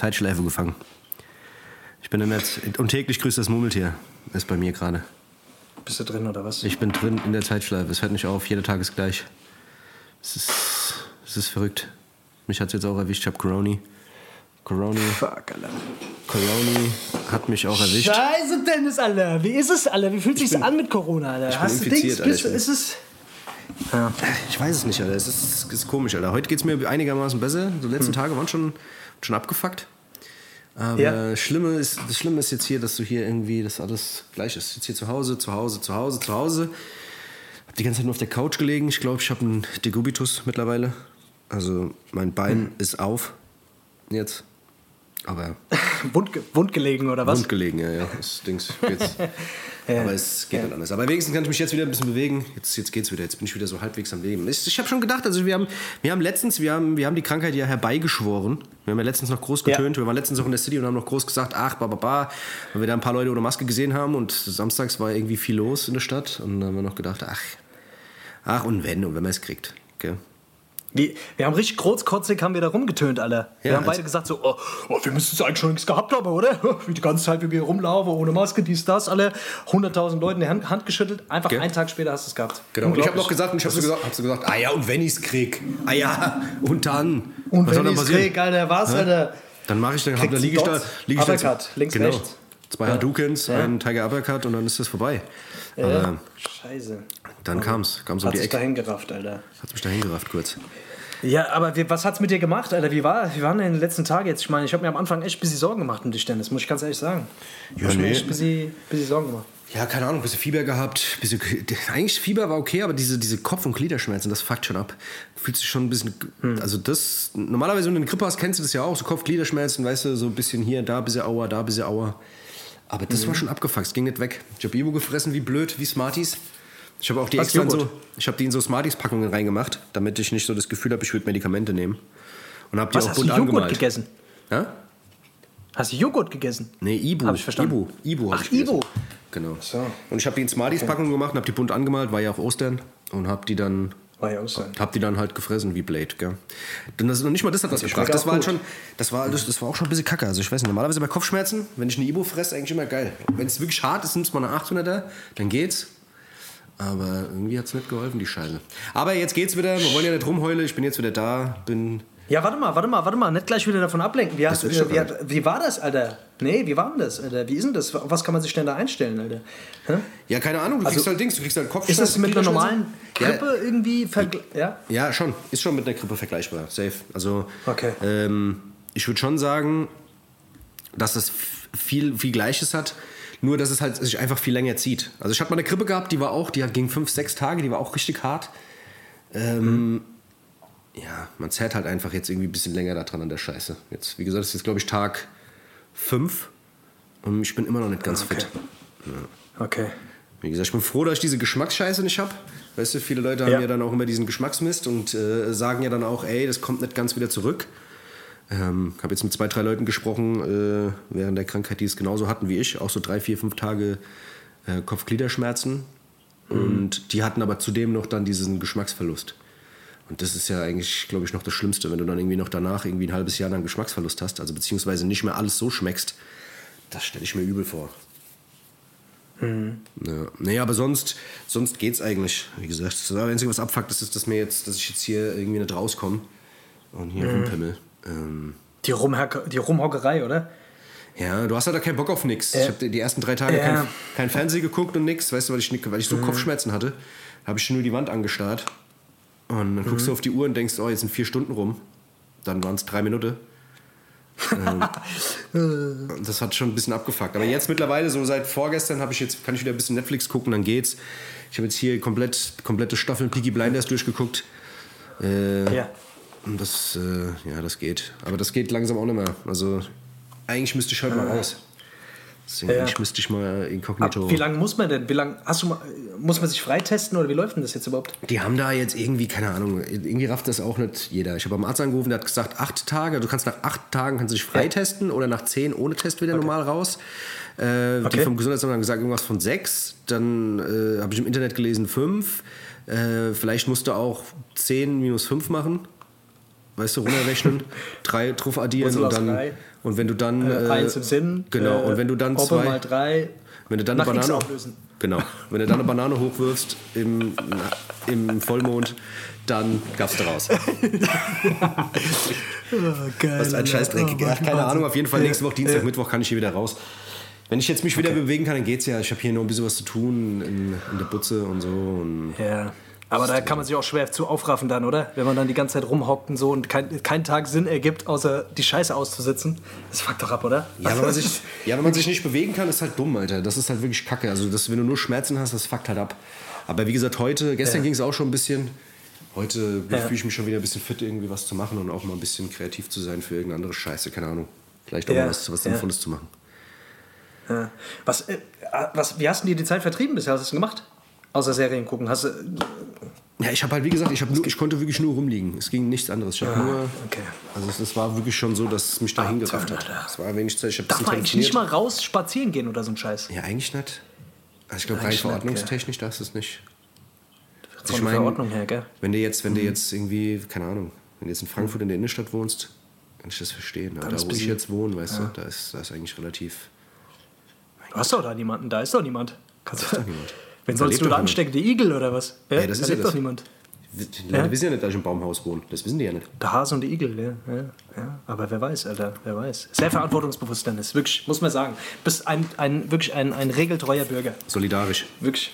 Zeitschleife gefangen. Ich bin in der Z und täglich grüßt das Murmeltier. Ist bei mir gerade. Bist du drin oder was? Ich bin drin in der Zeitschleife. Es hört nicht auf. Jeder Tag ist gleich. Es ist, es ist verrückt. Mich hat es jetzt auch erwischt. Ich habe Corona. Corona. Fuck, Alter. Corona hat mich auch erwischt. Scheiße, Dennis, Alter. Wie ist es, Alter? Wie fühlt sich's bin- an mit Corona, Alter? bin Hast du infiziert, Dings? Alter, ich bin- ist es. Ja. Ich weiß es nicht, Alter. Es ist, ist komisch, Alter. Heute geht es mir einigermaßen besser. Die letzten Tage waren schon, schon abgefuckt. Aber Ja. Schlimme ist, das Schlimme ist jetzt hier, dass du hier irgendwie, das alles gleich ist. Jetzt hier zu Hause, zu Hause, zu Hause, zu Hause. Hab die ganze Zeit nur auf der Couch gelegen. Ich glaube, ich habe einen Degubitus mittlerweile. Also mein Bein ist auf jetzt. Aber Wund, wund gelegen oder was? wund gelegen, ja, ja. Das Dings geht's. Aber es geht nicht anders. Aber wenigstens kann ich mich jetzt wieder ein bisschen bewegen. Jetzt, jetzt geht's wieder. Jetzt bin ich wieder so halbwegs am Leben. Ich, ich habe schon gedacht, also wir haben, wir haben letztens, wir haben, wir haben die Krankheit ja herbeigeschworen. Wir haben ja letztens noch groß Ja. getönt. Wir waren letztens auch in der City und haben noch groß gesagt, ach, ba, ba, ba, weil wir da ein paar Leute ohne Maske gesehen haben und samstags war irgendwie viel los in der Stadt und dann haben wir noch gedacht, ach, ach und wenn und wenn man es kriegt. Gell? Wir, wir haben richtig großkotzig haben wir da rumgetönt, Alter. Wir Ja, haben beide gesagt so, oh, oh, wir müssen es eigentlich schon nichts gehabt haben, oder? Wie die ganze Zeit, wie wir rumlaufen, ohne Maske, dies, das, alle. 100.000 Leuten die Hand, Hand geschüttelt. Einfach Gell? einen Tag später hast du es gehabt. Genau. Und ich habe noch gesagt, und ich habe so gesagt, hab so gesagt, ah ja, und wenn ich es krieg, ah ja, und dann. Und Was wenn ich's passieren? krieg, Alter, was? Alter? Dann mache ich, dann, hab, Kriegst dann du liege ich da. dort Lieg ich da Uppercut, links, genau. rechts. Zwei Ja. Hadoukens, Ja. ein Tiger Uppercut und dann ist das vorbei. Ja. Aber Scheiße. Dann kam's, kam's um Hat die sich Ecke. dahin gerafft, Alter. Hat mich dahin gerafft kurz. Ja, aber wie, was hat's mit dir gemacht, Alter? Wie, war, wie waren denn die letzten Tage jetzt? Ich meine, ich habe mir am Anfang echt ein bisschen Sorgen gemacht um dich, Dennis, muss ich ganz ehrlich sagen. Ich Ja, mir nee. echt ein bisschen, bisschen Sorgen gemacht. Ja, keine Ahnung, ein bisschen Fieber gehabt. Bisschen, eigentlich Fieber war okay, aber diese, diese Kopf- und Gliederschmerzen, das fuckt schon ab. Fühlt sich schon ein bisschen. Also, das. Normalerweise, wenn du eine Grippe hast, kennst du das ja auch. So Kopf, Gliederschmerzen, weißt du, so ein bisschen hier, da, ein bisschen Aua, da, ein bisschen Aua. Aber das war schon abgefuckt, es ging nicht weg. Ich habe Ibo gefressen, wie blöd, wie Smarties. Ich habe auch die extra in so, Joghurt? ich habe die in so Smarties-Packungen reingemacht, damit ich nicht so das Gefühl habe, ich würde Medikamente nehmen. Und habe die Was auch hast du bunt Joghurt angemalt. gegessen? Ja? Hast du Joghurt gegessen? Nee, Ibu. Hab ich verstanden. Ibu. Ibu Ach, ich. Ibu. Genau. so. Und ich habe die in Smarties-Packungen gemacht habe die bunt angemalt, war ja auch Ostern. Und habe die dann War ja hab die dann halt gefressen wie Blade, gell? Denn das, noch nicht mal das hat was Die gebracht. schmeckt Das war halt schon, das war, das, das war auch schon ein bisschen kacke. Also ich weiß nicht, normalerweise bei Kopfschmerzen, wenn ich eine Ibo fresse, eigentlich immer geil. Wenn es wirklich hart ist, nimmst du mal eine 800er, dann geht's. Aber irgendwie hat es nicht geholfen, die Scheiße. Aber jetzt geht's wieder, wir wollen ja nicht rumheulen, ich bin jetzt wieder da, bin... Ja, warte mal, warte mal, warte mal, nicht gleich wieder davon ablenken. Wie, hast, wie, hat, wie war das, Alter? Nee, wie war denn das, Alter? Wie ist denn das? Was kann man sich denn da einstellen, Alter? Hä? Ja, keine Ahnung, du kriegst halt Dings, du kriegst halt Ist Kopfschmerzen. das mit einer normalen Ja. Grippe irgendwie vergleichbar? Ja? Ja, schon. Ist schon mit einer Grippe vergleichbar. Safe. Also, Okay. ähm, ich würde schon sagen, dass es f- viel, viel Gleiches hat. Nur, dass es halt sich einfach viel länger zieht. Also, ich hatte mal eine Grippe gehabt, die war auch, die ging fünf, sechs Tage, die war auch richtig hart. Ähm, Ja, man zerrt halt einfach jetzt irgendwie ein bisschen länger da dran an der Scheiße. Jetzt, wie gesagt, das ist jetzt, glaube ich, Tag fünf. Und ich bin immer noch nicht ganz Okay. fit. Okay. Wie gesagt, ich bin froh, dass ich diese Geschmacksscheiße nicht habe. Weißt du, viele Leute haben Ja. ja, dann auch immer diesen Geschmacksmist und äh, sagen ja dann auch, ey, das kommt nicht ganz wieder zurück. Ähm, habe jetzt mit zwei, drei Leuten gesprochen äh, während der Krankheit, die es genauso hatten wie ich. Auch so drei, vier, fünf Tage äh, Kopfgliederschmerzen. Und die hatten aber zudem noch dann diesen Geschmacksverlust. Und das ist ja eigentlich, glaube ich, noch das Schlimmste, wenn du dann irgendwie noch danach irgendwie ein halbes Jahr lang Geschmacksverlust hast, also beziehungsweise nicht mehr alles so schmeckst. Das stelle ich mir übel vor. Ja. Nee, aber sonst, sonst geht's eigentlich. Wie gesagt, das Einzige, was abfuckt, ist, dass, mir jetzt, dass ich jetzt hier irgendwie nicht rauskomme und hier rumpimmel. Ähm, Die, die Rumhockerei, oder? ja, du hast halt da keinen Bock auf nix. Äh, ich habe die, ersten drei Tage ja. kein, kein Fernsehen geguckt und nix, weißt du, weil ich, weil ich so Kopfschmerzen hatte, habe ich nur die Wand angestarrt. Und dann guckst du auf die Uhr und denkst, oh, jetzt sind vier Stunden rum. Dann waren es drei Minuten. ähm, das hat schon ein bisschen abgefuckt. Aber jetzt mittlerweile, so seit vorgestern, habe ich jetzt, kann ich wieder ein bisschen Netflix gucken, dann geht's. Ich habe jetzt hier komplett, komplette Staffeln Peaky Blinders durchgeguckt. Äh, Ja. Und das, äh, ja, das geht. Aber das geht langsam auch nicht mehr. Also, eigentlich müsste ich heute mal raus. Deswegen, Ja. eigentlich müsste ich mal inkognito. Ab, wie lange muss man denn? Wie lang hast du mal, muss man sich freitesten oder wie läuft denn das jetzt überhaupt? Die haben da jetzt irgendwie, keine Ahnung, irgendwie rafft das auch nicht jeder. Ich habe beim Arzt angerufen, der hat gesagt, acht Tage, du kannst nach acht Tagen kannst du dich freitesten oder nach zehn ohne Test wieder normal raus. Äh, Die Okay. vom Gesundheitsamt haben gesagt, irgendwas von sechs. Dann äh, habe ich im Internet gelesen, fünf. Äh, vielleicht musst du auch zehn minus fünf machen. Weißt du, runterrechnen, drei drauf addieren und dann. drei. Und wenn du dann. Äh, eins im Sinn. Genau, äh, und wenn du dann Hoppe zwei. mal drei. Wenn du dann eine Banane. Genau. Wenn du dann eine Banane hochwirfst im, im Vollmond, dann gab's daraus. geil. Was ein Scheißdreck. Oh, keine Ahnung, auf jeden Fall nächste Woche, Dienstag, Mittwoch kann ich hier wieder raus. Wenn ich jetzt mich wieder bewegen kann, dann geht's ja. Ich habe hier noch ein bisschen was zu tun in, in der Butze und so. Und Ja. Aber da kann man sich auch schwer zu aufraffen dann, oder? Wenn man dann die ganze Zeit rumhockt und so und kein, kein Tag Sinn ergibt, außer die Scheiße auszusitzen. Das fuckt doch ab, oder? ja, wenn man, sich, ja, wenn man sich nicht bewegen kann, ist halt dumm, Alter. Das ist halt wirklich kacke. Also, das, wenn du nur Schmerzen hast, das fuckt halt ab. Aber wie gesagt, heute, gestern Ja. ging es auch schon ein bisschen. Heute Ja. fühle ich mich schon wieder ein bisschen fit, irgendwie was zu machen und auch mal ein bisschen kreativ zu sein für irgendeine andere Scheiße. Keine Ahnung. Vielleicht auch Ja. mal was, was. Sinnvolles zu machen. Ja. Was, äh, was, wie hast du dir die Zeit vertrieben bisher? Was hast du gemacht? Außer Serien gucken. Hast du. Ja, ich habe halt, wie gesagt, ich, nur, ich konnte wirklich nur rumliegen. Es ging nichts anderes. Ich habe nur. okay. Also, es, es war wirklich schon so, dass es mich dahin gerafft hat. Alter. Es war wenig Zeit. Ich Darf man eigentlich nicht mal raus spazieren gehen oder so ein Scheiß? Ja, eigentlich nicht. Also, ich glaube, rein verordnungstechnisch darfst du es nicht. Also, Von ich der mein, Verordnung her, gell? Wenn du jetzt, Mhm. wenn du jetzt irgendwie, keine Ahnung, wenn du jetzt in Frankfurt in der Innenstadt wohnst, kann ich das verstehen. Aber da, wo ich jetzt wohne, weißt du, da ist, da ist eigentlich relativ. Du hast doch da niemanden, da ist doch niemand. Kannst ist doch niemand. Wen Da sollst lebt du doch da niemand. anstecken? Die Igel oder was? Ja, das ist da ja lebt das. doch niemand. Die Leute wissen ja nicht, dass ich im Baumhaus wohne. Das wissen die ja nicht. Der Hase und die Igel, ja. ja, ja. Aber wer weiß, Alter, wer weiß. Sehr verantwortungsbewusst, Dennis. Wirklich, muss man sagen. Bist ein, ein, wirklich ein, ein regeltreuer Bürger. Solidarisch. Wirklich.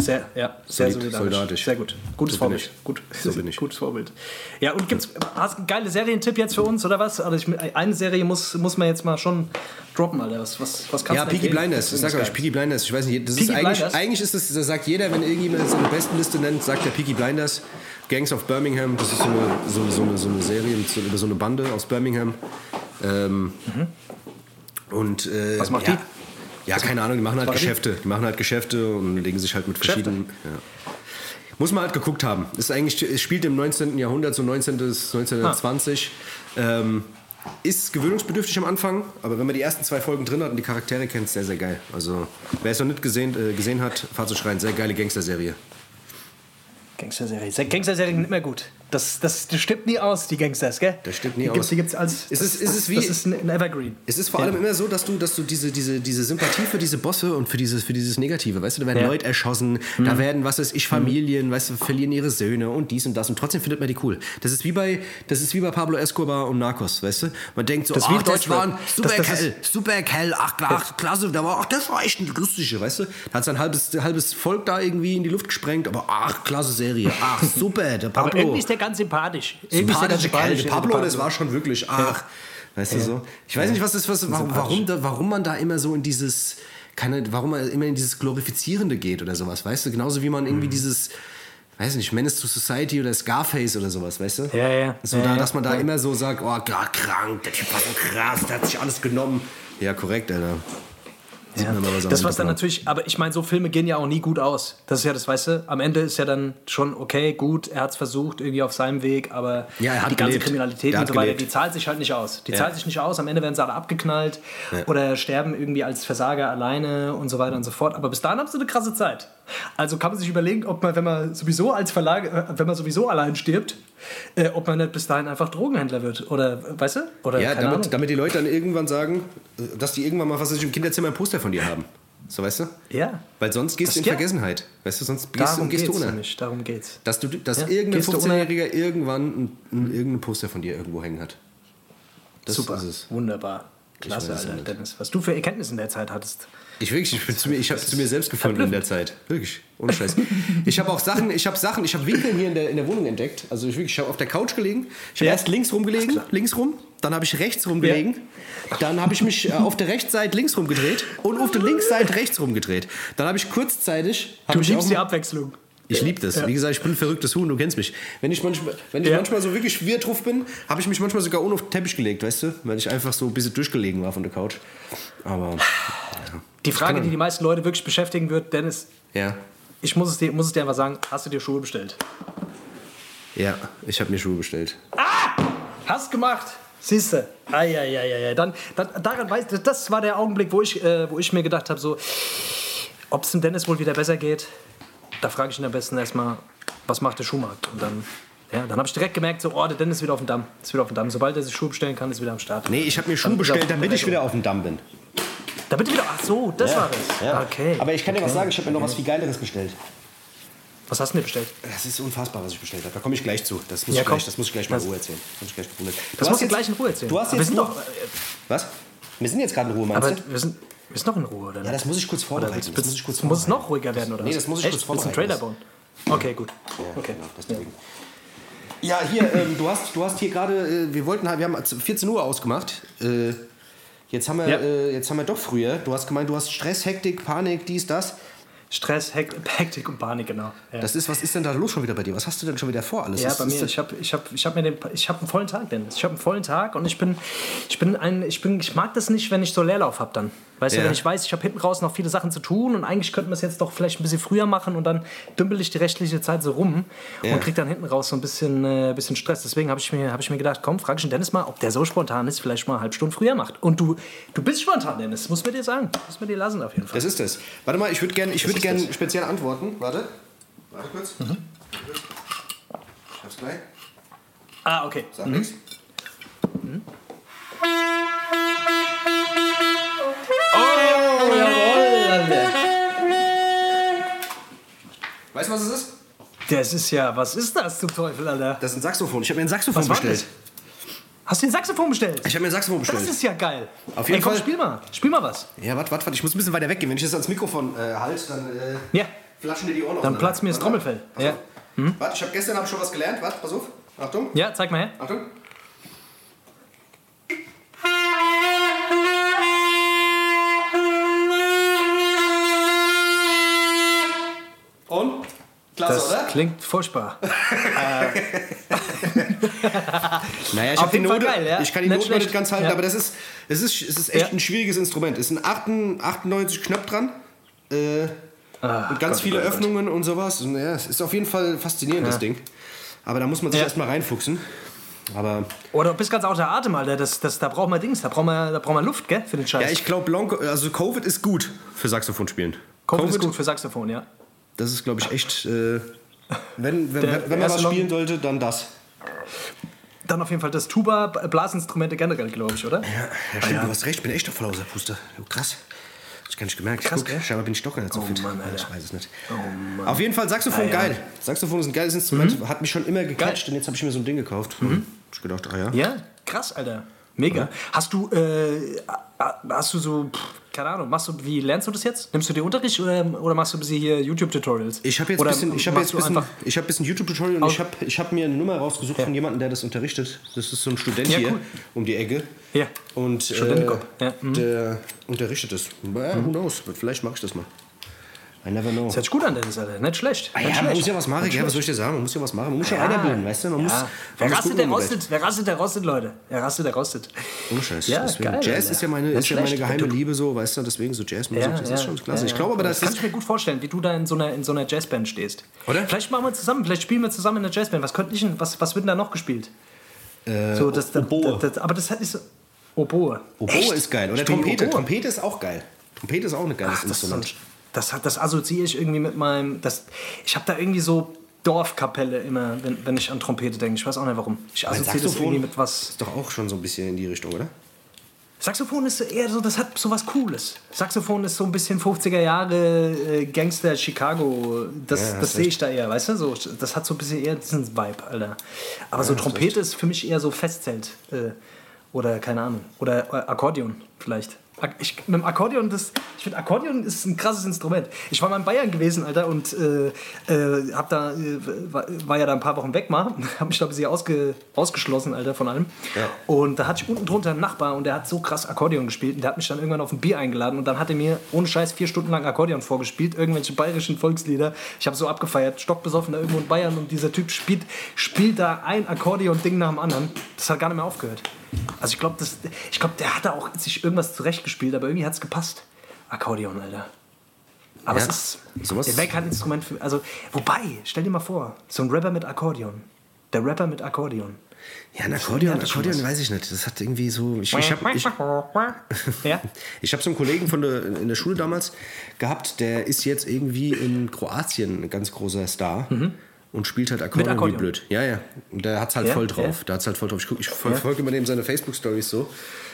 Sehr, ja, sehr Solid- solidarisch. soldatisch. Sehr gut. Gutes So Vorbild. Gut. So bin ich. Gutes Vorbild. Ja, und gibt's, hast geilen Serientipp jetzt für uns, oder was? Also ich, eine Serie muss, muss man jetzt mal schon droppen, Alter. Was, was, was kannst Ja, du Peaky empfehlen? Blinders. Ich sag euch, Peaky Blinders. Ich weiß nicht, das Peaky ist eigentlich, Blinders? eigentlich ist das, das sagt jeder, wenn irgendjemand seine besten Liste nennt, sagt der Peaky Blinders. Gangs of Birmingham, das ist so eine, so, so eine, so eine Serie über so eine Bande aus Birmingham. Ähm, Und, äh, Mhm. Was macht ja, die? Ja, keine Ahnung, die machen halt? Geschäfte. Die machen halt Geschäfte und legen sich halt mit Geschäfte? verschiedenen. Ja. Muss man halt geguckt haben. Ist eigentlich, es spielt im 19. Jahrhundert, so 19. bis 1920. Ah. Ähm, ist gewöhnungsbedürftig am Anfang, aber wenn man die ersten zwei Folgen drin hat und die Charaktere kennt, ist sehr, sehr geil. Also, wer es noch nicht gesehen, äh, gesehen hat, fahrt zu schreien. Sehr geile Gangster-Serie. Gangster-Serie. Gangster-Serien nicht mehr gut. Das, das, das stimmt nie aus, die Gangsters, gell? Das stimmt nie die Gibt's, aus. die gibt's als. Ist es- ist es wie- Das ist ein Evergreen. Es ist vor Ja. allem immer so, dass du, dass du diese, diese, diese Sympathie für diese Bosse und für dieses, für dieses Negative, weißt du, da werden Ja. Mhm. Leute erschossen, da werden, was weiß ich, Familien, weißt du, verlieren ihre Söhne und dies und das und trotzdem findet man die cool. Das ist wie bei, das ist wie bei Pablo Escobar und Narcos, weißt du? Man denkt so, Das ist ach, das war ein super das Kerl, super Kerl, ach, klar, ach, klasse, da war, ach, das war echt ein lustiger, weißt du? Da hat sein halbes, halbes Volk da irgendwie in die Luft gesprengt, aber ach, klasse Serie, ach, super, der Pablo. Ganz sympathisch. Irgendwie Sympathische Kerl. sympathisch, Der der Pablo, das war schon wirklich, ach, weißt du so. Ich weiß nicht, was ist, was, warum, warum, warum man da immer so in dieses, keine, warum man immer in dieses Glorifizierende geht oder sowas, weißt du? Genauso wie man irgendwie Mhm. dieses, weiß nicht, Menace to Society oder Scarface oder sowas, weißt du? Ja, ja. So, Ja, da, ja. dass man da Ja. immer so sagt, oh, klar, krank, der Typ war so krass, der hat sich alles genommen. Ja, korrekt, Alter. Sieht Ja. Das was dann natürlich, aber ich meine, so Filme gehen ja auch nie gut aus. Das ist ja das, weißt du, am Ende ist ja dann schon okay, gut, er hat es versucht, irgendwie auf seinem Weg, aber Ja, die ganze gelebt. Kriminalität Er und so weiter, gelebt. die zahlt sich halt nicht aus. Die Ja. zahlt sich nicht aus, am Ende werden sie alle abgeknallt oder sterben irgendwie als Versager alleine und so weiter und so fort. Aber bis dahin haben sie eine krasse Zeit. Also kann man sich überlegen, ob man, wenn man sowieso als Verlag, äh, wenn man sowieso allein stirbt, äh, ob man nicht bis dahin einfach Drogenhändler wird. Oder, weißt du? Oder Ja, Ahnung. damit, damit die Leute dann irgendwann sagen, dass die irgendwann mal, was weiß ich, im Kinderzimmer ein Poster von dir haben. So, weißt du? Ja. Weil sonst gehst Das- du in ja. Vergessenheit. Weißt du, sonst gehst, Darum du, gehst du geht's unter. nämlich, darum geht's. Dass, du, dass Ja, irgendein gehst du 15-Jähriger irgendwann ein, ein, irgendein Poster von dir irgendwo hängen hat. Das Super, wunderbar. Klasse, Alter. Dennis. Was du für Erkenntnisse in der Zeit hattest. Ich wirklich, ich, bin zu mir, ich habe zu mir selbst gefunden in der Zeit. Wirklich, ohne Scheiß. Ich habe auch Sachen, ich habe Sachen, ich habe Winkel hier in der, in der Wohnung entdeckt. Also ich wirklich, ich habe auf der Couch gelegen. Ich habe Ja. erst links rumgelegen, links rum. Dann habe ich rechts rumgelegen. Dann habe ich mich äh, auf der Rechtsseite links rumgedreht und auf der Linksseite rechts rumgedreht. Dann habe ich kurzzeitig. hab Du ich liebst auch- die Abwechslung. Ich liebe das. Wie gesagt, ich bin ein verrücktes Huhn, du kennst mich. Wenn ich manchmal, wenn ich Ja. manchmal so wirklich wirr drauf bin, habe ich mich manchmal sogar ohne auf den Teppich gelegt, weißt du? Weil ich einfach so ein bisschen durchgelegen war von der Couch. Aber, Die Frage, die die meisten Leute wirklich beschäftigen wird, Dennis, ja. ich muss es dir, muss es dir einfach sagen, hast du dir Schuhe bestellt? Ja, ich habe mir Schuhe bestellt. Hast gemacht. Siehst du? Eieieiei. Dann, dann, daran weiß, das war der Augenblick, wo ich, äh, wo ich mir gedacht habe, so, ob es dem Dennis wohl wieder besser geht. Da frage ich ihn am besten erstmal, was macht der Schuhmarkt? Und dann Ja, dann habe ich direkt gemerkt, so, oh, der Dennis ist wieder auf dem Damm. Ist wieder auf dem Damm. Sobald er sich Schuhe bestellen kann, ist er wieder am Start. Nee, ich habe mir Schuhe bestellt, damit ich wieder auf dem Damm bin. Damit er wieder, ach so, das war das. Ja. Okay. Aber ich kann dir was Okay. sagen, ich habe mir noch was viel Geileres bestellt. Was hast du denn bestellt? Das ist unfassbar, was ich bestellt habe. Da komme ich gleich zu. Das muss, Ja, ich, gleich, das muss ich gleich mal in Ruhe erzählen. Das, muss ich gleich begründen. Das Du musst du jetzt- gleich in Ruhe erzählen. Du hast jetzt wir sind nur, doch, äh, Was? Wir sind jetzt gerade in Ruhe, meinst aber du? wir sind, wir sind noch in Ruhe, oder? Ja, das muss ich kurz vorbereiten. Das muss ich kurz muss es vorbereiten. noch ruhiger werden, oder Nee, das muss ich Echt? kurz Willst du einen vorbereiten. Trailer bauen? Okay, gut. Okay. Genau, deswegen. Ja, hier, ähm, du, hast, du hast hier gerade, äh, wir wollten, wir haben 14 Uhr ausgemacht. Äh, jetzt, haben wir, Ja. äh, jetzt haben wir doch früher. Du hast gemeint, du hast Stress, Hektik, Panik, dies, das. Stress, Hekt, Hektik und Panik, genau. Ja. Das ist, was ist denn da los schon wieder bei dir? Was hast du denn schon wieder vor alles? Ja, Was bei mir. Ich habe ich hab, ich hab mir den, ich hab einen vollen Tag, Dennis. Ich habe einen vollen Tag und ich bin, ich bin ein, ich bin, ich mag das nicht, wenn ich so Leerlauf habe dann. Weißt Ja. du, wenn ich weiß, ich habe hinten raus noch viele Sachen zu tun und eigentlich könnten wir es jetzt doch vielleicht ein bisschen früher machen und dann dümpel ich die restliche Zeit so rum Ja. und krieg dann hinten raus so ein bisschen, äh, bisschen Stress. Deswegen habe ich, mir- hab ich mir gedacht, komm, frag ich den Dennis mal, ob der so spontan ist, vielleicht mal eine halbe Stunde früher macht. Und du, du bist spontan, Dennis, muss mir dir sagen. Muss mir dir lassen auf jeden Fall. Das ist es. Warte mal, ich würde gerne würd gern speziell antworten. Warte. Warte kurz. Mhm. Ich hab's gleich. ah, okay. Sag nix. Oh, Weißt du, was es ist? Das ist ja, was ist das zum Teufel, Alter? Das ist ein Saxophon. Ich habe mir ein Saxophon Was war bestellt. das? Hast du den Saxophon bestellt? Ich habe mir ein Saxophon Das bestellt. ist ja geil. Auf jeden Ey, komm, Fall. spiel mal. Spiel mal was. Ja, warte, warte, warte. Ich muss ein bisschen weiter weggehen. Wenn ich das ans Mikrofon äh, halte, dann äh, Ja. flaschen dir die Ohren Dann platzt mir das. Trommelfell. Ja. auf. Warte, ich habe gestern hab ich schon was gelernt. Warte, pass auf. Achtung. Ja, zeig mal her. Achtung. Und? Klasse, Das oder? klingt furchtbar. Naja, ich Auf jeden Fall Note, geil, ja. ich kann die Nicht Note noch nicht ganz halten, Ja. aber das ist, es ist, es ist echt Ja. ein schwieriges Instrument. Es sind 98 98 Knöpfe dran äh, und ganz Gott, viele Gott, Gott. Öffnungen und sowas. Und, ja, es ist auf jeden Fall faszinierend, das Ja. Ding. Aber da muss man sich Ja. erstmal reinfuchsen. Aber Oder du bist ganz außer Atem, Alter. Das, das, da braucht man Dings, da braucht man, da braucht man Luft, gell, für den Scheiß. ja, ich glaube, also Covid ist gut für Saxophon spielen. Covid ist gut für Saxophon, ja. Das ist, glaube ich, echt. Äh, wenn wenn, Der wenn man was spielen sollte, dann das. Dann auf jeden Fall das Tuba, Blasinstrumente generell, glaube ich, oder? Ja, stimmt, du hast recht, ich bin echt auf Flauser Puster. Oh, krass. Hab ich gar nicht gemerkt. Krass, Guck, scheinbar bin ich doch gar nicht so Oh fit. Mann, Ja, Alter. ich weiß es nicht. Oh Mann. Auf jeden Fall Saxophon Ah, ja. Mhm. geil. Saxophon ist ein geiles Instrument, hat mich schon immer gecatcht und jetzt habe ich mir so ein Ding gekauft. Hab ich gedacht, ah ja. Ja, krass, Alter. Mega. Hast du, äh, hast du so, pff, keine Ahnung, machst du, wie lernst du das jetzt? Nimmst du dir Unterricht oder, oder machst du ein bisschen hier YouTube-Tutorials? Ich habe jetzt, Oder bisschen, ich hab jetzt bisschen, ich hab bisschen YouTube-Tutorial und ich habe ich hab mir eine Nummer rausgesucht von jemandem, der das unterrichtet. Das ist so ein Student Ja, hier cool. um die Ecke. Ja. Und äh, Ja, mhm. der unterrichtet es. Ja, who knows? Vielleicht mache ich das mal. I never know. Das hört sich gut an, Dennis, Alter. Nicht schlecht. Ah ja, man schlecht. muss ja was machen, gell? was soll ich dir sagen? Man muss ja was machen, man muss ja, weiterbilden, weißt du? Man muss, ja. man Wer rastet, der man rostet. Wer rastet, der rostet, Leute. Wer rastet, der rostet. Ohne Scheiß. Ja, deswegen, geil, Jazz ist ja meine, ist ja meine geheime Du- Liebe, so, weißt du? Deswegen so Jazzmusik, Ja, das ja, ist schon klasse. ja, Ich ja. glaube aber, das kann ich mir gut vorstellen, wie du da in so einer, in so einer Jazzband stehst. Oder? Vielleicht machen wir zusammen, vielleicht spielen wir zusammen in einer Jazzband. Was könnte ich denn, was, was wird denn da noch gespielt? so, das, Oboe. das, das, aber das hat nicht so. Oboe. Oboe Echt? ist geil. Oder Trompete. Trompete ist auch geil. Trompete ist auch ein geiles Ach, das, ist so ein- Instrument. Das, hat- das assoziiere ich irgendwie mit meinem. Das, ich habe da irgendwie so Dorfkapelle immer, wenn, wenn ich an Trompete denke. Ich weiß auch nicht warum. Ich assoziiere das irgendwie mit was. ist doch auch schon so ein bisschen in die Richtung, oder? Saxophon ist so eher so, das hat so was Cooles. Saxophon ist so ein bisschen 50er Jahre äh, Gangster Chicago. Das, Ja, das sehe ich da eher, weißt du? So, das hat so ein bisschen eher diesen Vibe, Alter. Aber so hast Trompete ist für mich eher so Festzelt. Äh, oder keine Ahnung. Oder äh, Akkordeon vielleicht. Ich, mit dem Akkordeon, das, ich finde, Akkordeon ist ein krasses Instrument. Ich war mal in Bayern gewesen, Alter, und äh, äh, hab da, äh, war, war ja da ein paar Wochen weg mal, hab mich da ein bisschen ausge, ausgeschlossen, Alter, von allem. Ja. Und da hatte ich unten drunter einen Nachbar und der hat so krass Akkordeon gespielt und der hat mich dann irgendwann auf ein Bier eingeladen und dann hat er mir ohne Scheiß vier Stunden lang Akkordeon vorgespielt, irgendwelche bayerischen Volkslieder. Ich habe so abgefeiert, stockbesoffen da irgendwo in Bayern und dieser Typ spielt, spielt da ein Akkordeon-Ding nach dem anderen. Das hat gar nicht mehr aufgehört. Also ich glaube, ich glaub, der hat da auch sich irgendwas zurechtgespielt, aber irgendwie hat es gepasst. Akkordeon, Alter. Aber Ja, es ist, sowas- der wäre kein Instrument für, also, wobei, stell dir mal vor, so ein Rapper mit Akkordeon. Der Rapper mit Akkordeon. Ja, ein Akkordeon, hat Akkordeon weiß ich nicht. Das hat irgendwie so. Ich, ich habe ich, ja? ich hab so einen Kollegen von der, in der Schule damals gehabt, der ist jetzt irgendwie in Kroatien ein ganz großer Star. Mhm. Und spielt halt Akkordeon, Akkordeon. wie blöd. Ja, ja. Und der hat's halt Ja, voll drauf. ja. Der hat's halt voll drauf. Ich, guck, ich verfolge immer dem seine Facebook-Stories so,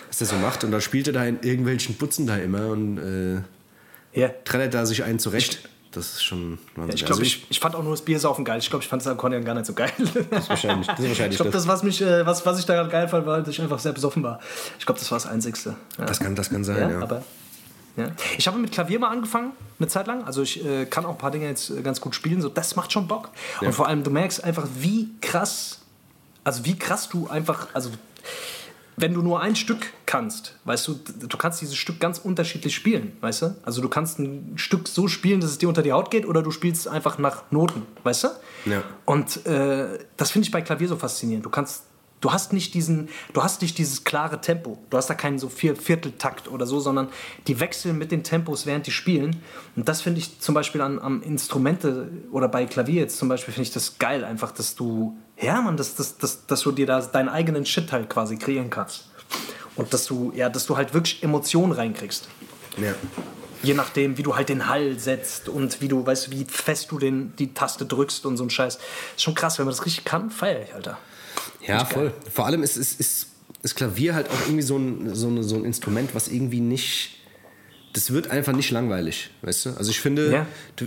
was der so macht. Und da spielt er da in irgendwelchen Putzen da immer und äh, Ja. trällert da sich einen zurecht. Das ist schon Wahnsinn. Ich glaube, Also ich, ich fand auch nur das Biersaufen geil. Ich glaube, ich fand das Akkordeon gar nicht so geil. das ist wahrscheinlich, das ist wahrscheinlich Ich glaube, das. was, mich, äh, was, was ich daran geil fand, war, dass ich einfach sehr besoffen war. Ich glaube, das war das Einzigste. Ja. Das kann, das kann sein, ja, ja. aber. Ja. Ich habe mit Klavier mal angefangen, eine Zeit lang. Also ich äh, kann auch ein paar Dinge jetzt äh, ganz gut spielen. So, das macht schon Bock. Ja. Und vor allem, du merkst einfach, wie krass, also wie krass du einfach, also wenn du nur ein Stück kannst, weißt du, du kannst dieses Stück ganz unterschiedlich spielen, weißt du? Also du kannst ein Stück so spielen, dass es dir unter die Haut geht, oder du spielst einfach nach Noten, weißt du? Ja. Und äh, das finde ich bei Klavier so faszinierend. Du kannst, du hast nicht diesen, du hast nicht dieses klare Tempo. Du hast da keinen so vier Vierteltakt oder so, sondern die wechseln mit den Tempos, während die spielen. Und das finde ich zum Beispiel an, am Instrumente oder bei Klavier jetzt zum Beispiel finde ich das geil, einfach, dass du, ja, man, dass, dass, dass, dass du dir da deinen eigenen Shit halt quasi kreieren kannst. Und dass du, ja, dass du halt wirklich Emotionen reinkriegst. Ja. Je nachdem, wie du halt den Hall setzt und wie du, weißt wie fest du den, die Taste drückst und so ein Scheiß. Ist schon krass, wenn man das richtig kann, feier ich, Alter. Ja, voll. Vor allem ist, ist, ist das Klavier halt auch irgendwie so ein, so, ein, so ein Instrument, was irgendwie nicht. Das wird einfach nicht langweilig, weißt du? Also ich finde, Ja.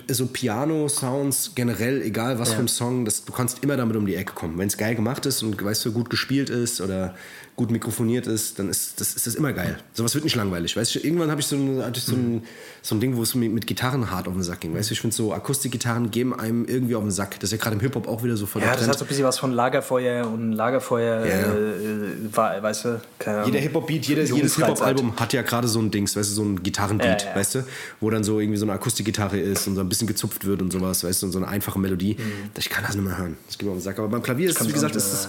so Piano-Sounds generell, egal was Ja. für ein Song, das, du kannst immer damit um die Ecke kommen. Wenn es geil gemacht ist und weißt du, gut gespielt ist oder gut mikrofoniert ist, dann ist das, ist das immer geil. Sowas wird nicht langweilig. Weißt du, irgendwann habe ich so ein, hatte ich so ein, so ein Ding, wo es mit, mit Gitarren hart auf den Sack ging. Weißt du, ich finde so Akustikgitarren geben einem irgendwie auf den Sack. Das ist ja gerade im Hip-Hop auch wieder so voll Ja, das hat so ein bisschen was von Lagerfeuer und Lagerfeuer, Ja. äh, war, weißt du. Jeder Hip-Hop-Beat, jedes, jedes. Hip-Hop-Album hat ja gerade so ein Dings, weißt du, so ein Gitarrenbeat, Ja, ja. weißt du, wo dann so irgendwie so eine Akustikgitarre ist und so ein bisschen gezupft wird und sowas, weißt du, und so eine einfache Melodie. Ich kann das nicht mehr hören. Das geht mir auf den Sack. Aber beim Klavier ist, Mhm. wie es gesagt, ist das,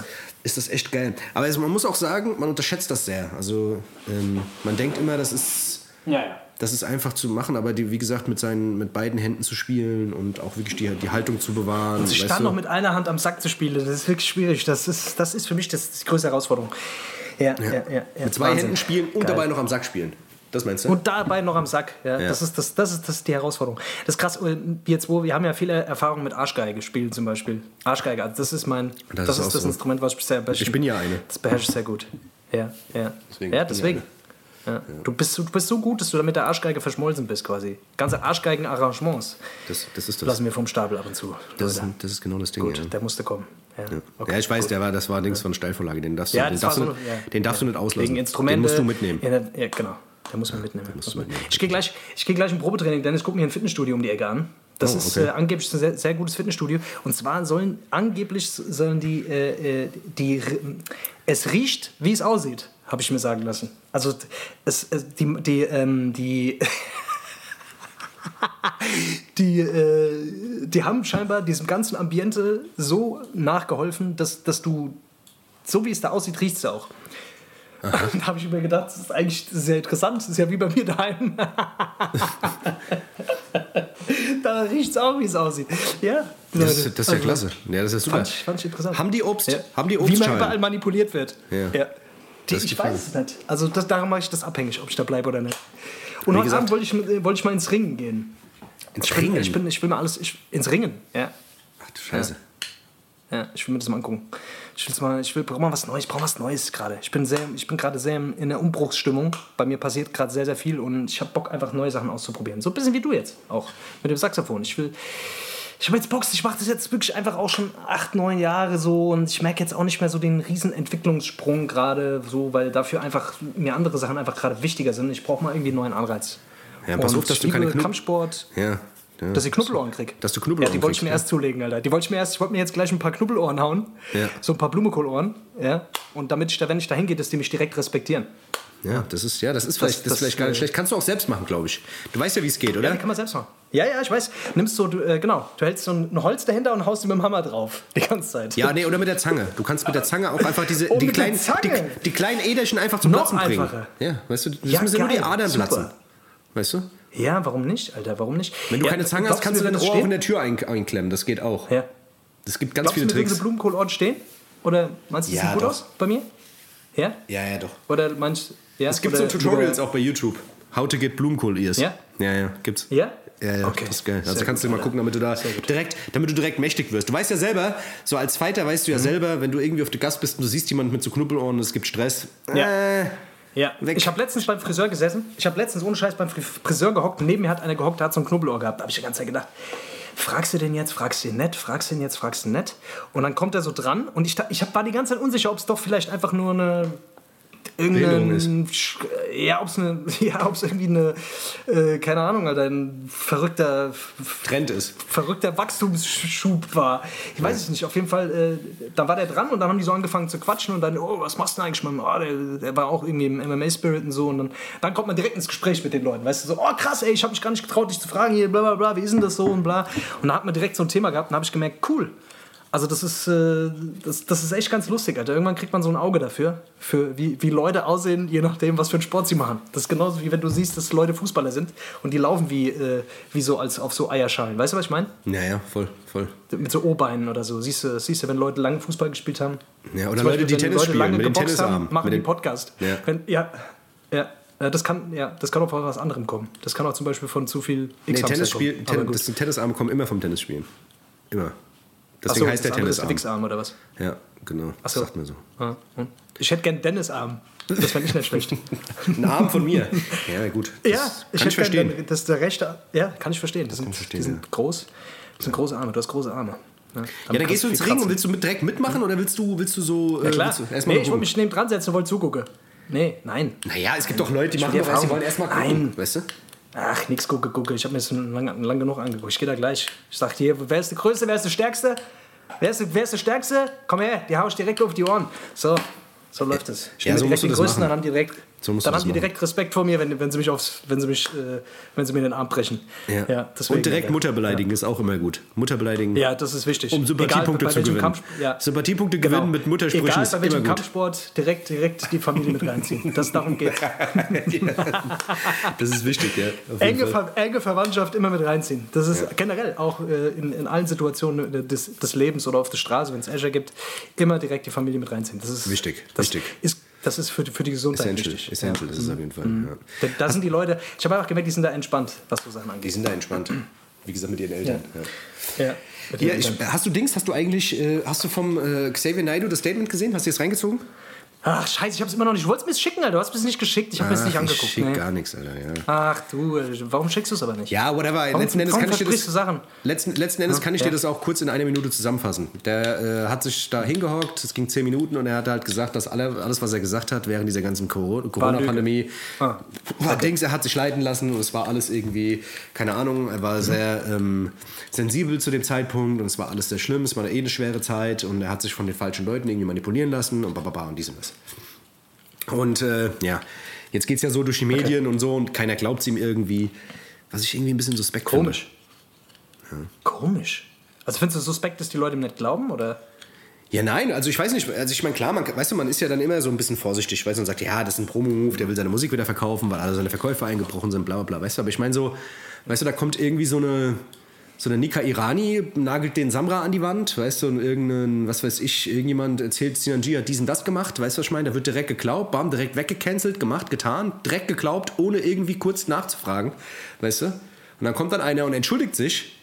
ist das echt geil. Aber also, man muss auch sagen, man unterschätzt das sehr. Also ähm, man denkt immer, das ist, Ja, ja. das ist einfach zu machen, aber die, wie gesagt, mit, seinen, mit beiden Händen zu spielen und auch wirklich die, die Haltung zu bewahren. Sich weißt dann du? noch mit einer Hand am Sack zu spielen, das ist wirklich schwierig. Das ist, das ist für mich das, die größte Herausforderung. Ja, ja, ja. ja, mit zwei Wahnsinn. Händen spielen und Geil. dabei noch am Sack spielen. Das meinst du? Und dabei noch am Sack. Ja, Ja. Das, ist, das, das, ist, das ist die Herausforderung. Das ist krass, äh, jetzt wo wir haben ja viele Erfahrungen mit Arschgeige gespielt zum Beispiel. Arschgeige, also das ist mein, Das das, ist ist, das so. Instrument, was ich bisher beherrsche. Ich bin ja eine. Das beherrsche ich sehr gut. Ja, ja. Deswegen, ja, deswegen. Ja. Du, bist, du bist so gut, dass du da mit der Arschgeige verschmolzen bist quasi. Ganze Arschgeigen-Arrangements Das, das ist das. lassen wir vom Stapel ab und zu. Das ist, das ist genau das Ding. Gut, der musste kommen. Ja, okay, ja, ich weiß, gut. der war, das war Dings von Steilvorlage. Den darfst du, den darfst du, nicht- ja. den darfst du nicht auslassen. Wegen Instrumente. Den musst du mitnehmen. Ja genau. Der muss man mitnehmen. du mitnehmen. Ich gehe gleich, ich geh gleich ein Probetraining, Dennis, guck mir ein Fitnessstudio um die Ecke an. Das Oh, ist okay. äh, angeblich ein sehr, sehr gutes Fitnessstudio. Und zwar sollen angeblich sollen die, äh, äh, die es riecht, wie es aussieht, habe ich mir sagen lassen. Also es, es die, die, ähm, die die, äh, die haben scheinbar diesem ganzen Ambiente so nachgeholfen, dass, dass du, so wie es da aussieht, riecht es auch. Und da habe ich mir gedacht, das ist eigentlich sehr interessant. Das ist ja wie bei mir daheim. da riecht es auch, wie es aussieht. Ja, Das ist, das ist ja also, klasse. Ja, das ist super. Fand ich, fand ich interessant. Haben die Obst? Ja. Haben die Wie man überall manipuliert wird. Ja. Die, Das ist ich die weiß es nicht. Also das, daran mache ich das abhängig, ob ich da bleibe oder nicht. Und heute gesagt- Abend wollte ich, mit- wollte ich mal ins Ringen gehen. Ins Ringen? ich, bin, ich will mal alles ich, ins Ringen. Ja. Ach du Scheiße. ja, ich will mir das mal angucken. Ich will mal, ich will, brauche mal was Neues, ich brauche was Neues gerade. Ich bin sehr, ich bin gerade sehr in der Umbruchsstimmung. Bei mir passiert gerade sehr, sehr viel und ich habe Bock, einfach neue Sachen auszuprobieren. So ein bisschen wie du jetzt auch mit dem Saxophon. Ich will, ich habe jetzt Bock, ich mache das jetzt wirklich einfach auch schon acht, neun Jahre so und ich merke jetzt auch nicht mehr so den riesen Entwicklungssprung gerade so, weil dafür einfach mir andere Sachen einfach gerade wichtiger sind. Ich brauche mal irgendwie einen neuen Anreiz. Ja, pass Und auf, dass du keine Kampfsport. Ja. Ja. Dass ich Knubbelohren krieg. Dass du Knubbelohren Ja, die wollte ich mir ja. erst zulegen, Alter. Die wollte ich mir erst, ich wollte mir jetzt gleich ein paar Knubbelohren hauen. Ja. So ein paar Blumenkohlohren. Ja. Und damit ich da, wenn ich da hingehe, dass die mich direkt respektieren. Ja, das ist, ja, das ist vielleicht, das, das- ist vielleicht gar nicht äh, schlecht. Kannst du auch selbst machen, glaube ich. Du weißt ja, wie es geht, Ja, oder? die kann man selbst machen. Ja, ja, ich weiß. Nimmst so, du, äh, genau, du hältst so ein, Holz dahinter und haust die mit dem Hammer drauf. Die ganze Zeit. Ja, nee, oder mit der Zange. Du kannst mit der Zange auch einfach diese, Oh, die, kleinen, die, die kleinen Äderchen einfach zum Noch Platzen bringen. einfacher. Ja, weißt du, das Ja, müssen nur die geil. Adern Super. platzen. Weißt du? Ja, warum nicht, Alter? Warum nicht? Wenn du ja, keine Zange hast, kannst du dein wird Ohr das auch in der Tür ein, einklemmen. Das geht auch. Ja. Es gibt ganz Glaubst du, viele würden Tricks. diese Blumenkohlort stehen? Oder meinst du, das Ja, sieht gut doch. aus bei mir? Ja? Ja, ja, doch. Oder meinst ja, Es gibt so Tutorials auch bei YouTube. How to get Blumenkohl-Ears. Ja? Ja, ja, gibt's. Ja? Ja, ja, Okay. das ist geil. Also Sehr kannst gut, du mal Alter. gucken, damit du da direkt, damit du direkt mächtig wirst. Du weißt ja selber, so als Fighter weißt Mhm. du ja selber, wenn du irgendwie auf der Gast bist und du siehst jemanden mit so Knubbelohren und es gibt Stress. Ja. Äh, Ja, Weg. ich habe letztens beim Friseur gesessen. Ich habe letztens ohne Scheiß beim Fri- Friseur gehockt. Neben mir hat einer gehockt, der hat so ein Knobbelohr gehabt. Da habe ich die ganze Zeit gedacht, fragst du den jetzt, fragst du den nett, fragst du den jetzt, fragst du den nett. Und dann kommt er so dran und ich, ich hab, war die ganze Zeit unsicher, ob es doch vielleicht einfach nur eine irgendein, Sch- ja, ob es eine, ja, ob's irgendwie eine, äh, keine Ahnung, Alter, ein verrückter, Trend ist. verrückter Wachstumsschub war. Ich weiß es nicht. Auf jeden Fall, äh, dann war der dran und dann haben die so angefangen zu quatschen und dann, oh, was machst du denn eigentlich? Man, oh, der, der war auch irgendwie im MMA-Spirit und so. Und dann, dann kommt man direkt ins Gespräch mit den Leuten. Weißt du, so, oh krass, ey, ich habe mich gar nicht getraut, dich zu fragen, hier, bla bla bla, wie ist denn das so und bla. Und dann hat man direkt so ein Thema gehabt und habe ich gemerkt, cool. Also das ist, äh, das, das ist echt ganz lustig, Alter. Irgendwann kriegt man so ein Auge dafür, für wie, wie Leute aussehen, je nachdem, was für einen Sport sie machen. Das ist genauso wie wenn du siehst, dass Leute Fußballer sind und die laufen wie, äh, wie so als auf so Eierschalen. Weißt du, was ich meine? Ja, ja, voll, voll. Mit so O-Beinen oder so. Siehst du, siehst du, wenn Leute lange Fußball gespielt haben? Ja, oder Leute, die wenn Tennis spielen, mit dem geboxt Tennisarm. Haben, machen Mit die dem- Podcast. Ja. Wenn, ja, ja. Das kann, ja, das kann auch von was anderem kommen. Das kann auch zum Beispiel von zu viel Nee, X-Hamster Tennisspiel, kommen. Aber Ten, gut. das Tennisarme kommen immer vom Tennisspielen. Immer. Ach Deswegen so, heißt der das andere ist Tennisarm. Wichsarm oder was? Ja, genau. Das so. sagt man so. Ja, und? Ich hätte gern Dennisarm. Das fände ich nicht schlecht. Ein Arm von mir. Ja, gut. Das ja, kann ich hätte verstehen. Gern, das ist der rechte. Ja, kann ich verstehen. Das sind, kann ich verstehen, die sind groß. Das sind große Arme. Du hast große Arme. Ja, Ja, dann gehst du ins Ring und willst du mit direkt mitmachen oder willst du, willst du so. Ja, klar. willst du erstmal nee, ich wollte mich neben dran setzen und wollte zugucken. Nee, nein. Naja, es gibt doch Leute, die machen will doch was, die wollen erstmal gucken. Nein. Weißt du? Ach, nix gucke, gucke. Ich habe mir das lang, lang genug angeguckt. Ich gehe da gleich. Ich sag dir, wer ist der Größte, wer ist der Stärkste? Wer ist, der- wer ist der Stärkste? Komm her, die hau ich direkt auf die Ohren. So, so läuft es. Ich Ja, so direkt die Größten, machen. dann haben die direkt, So dann haben die direkt Respekt vor mir, wenn, wenn sie mich aufs, wenn sie mich, äh, wenn sie mir den Arm brechen. Ja. deswegen, und direkt ja. Mutter beleidigen ist auch immer gut. Mutter beleidigen, Ja, das ist wichtig. um Sympathiepunkte Egal, zu gewinnen. Kampf, ja. Sympathiepunkte Genau. gewinnen mit Muttersprüchen Egal ist bei welchem. Kampfsport, direkt, direkt die Familie mit reinziehen. Das darum geht. Das ist wichtig, ja. enge. Ver enge Verwandtschaft immer mit reinziehen. Das ist generell auch äh, in, in allen Situationen des, des Lebens oder auf der Straße, wenn es Azure gibt, immer direkt die Familie mit reinziehen. Das ist Wichtig, Das wichtig. Ist, das ist für, die- für die Gesundheit Essential, wichtig. essential ist es auf jeden Fall. Mhm. Ja. Da, sind die Leute, ich habe einfach gemerkt, die sind da entspannt, was so Sachen Die angeht. sind da entspannt. Wie gesagt, mit ihren Eltern. Ja. Ja, Ja, ich, hast du Dings, hast du eigentlich, äh, hast du vom äh, Xavier Naidoo das Statement gesehen? Hast du jetzt reingezogen? Ach, scheiße, ich habe es immer noch nicht. Ich wollte es mir schicken, Alter. Du hast es nicht geschickt. Ich habe es nicht angeguckt. Ich schick nee. gar nichts, Alter. Ja. Ach du, warum schickst du es aber nicht? Ja, whatever. Warum- letzten Endes kann ich dir das, du Sachen? Letzten, letzten Endes kann ich Ja. dir das auch kurz in einer Minute zusammenfassen. Der äh, hat sich da hingehockt, es ging zehn Minuten und er hat halt gesagt, dass alle, alles, was er gesagt hat während dieser ganzen Coro- Corona-Pandemie, Ah. Dings, er hat sich leiten lassen und es war alles irgendwie, keine Ahnung, er war sehr ähm, sensibel zu dem Zeitpunkt und es war alles sehr schlimm, es war eh eine schwere Zeit und er hat sich von den falschen Leuten irgendwie manipulieren lassen und bababa und dies und das. Und äh, ja, jetzt geht es ja so durch die Medien und so und keiner glaubt es ihm irgendwie, was ich irgendwie ein bisschen suspekt Komisch. Komisch. Also findest du es suspekt, dass die Leute ihm nicht glauben? Oder? Ja, nein, also ich weiß nicht, also ich meine, klar, man, weißt du, man ist ja dann immer so ein bisschen vorsichtig, weißt du, und sagt, ja, das ist ein Promo-Move, der will seine Musik wieder verkaufen, weil alle seine Verkäufe eingebrochen sind, bla bla bla, weißt du, aber ich meine so, weißt du, da kommt irgendwie so eine, so eine Nika Irani, nagelt den Samra an die Wand, weißt du, und irgendein, was weiß ich, irgendjemand erzählt, Sinanji hat diesen das gemacht, weißt du, was ich meine, da wird direkt geglaubt, bam, direkt weggecancelt, gemacht, getan, direkt geglaubt, ohne irgendwie kurz nachzufragen, weißt du, und dann kommt dann einer und entschuldigt sich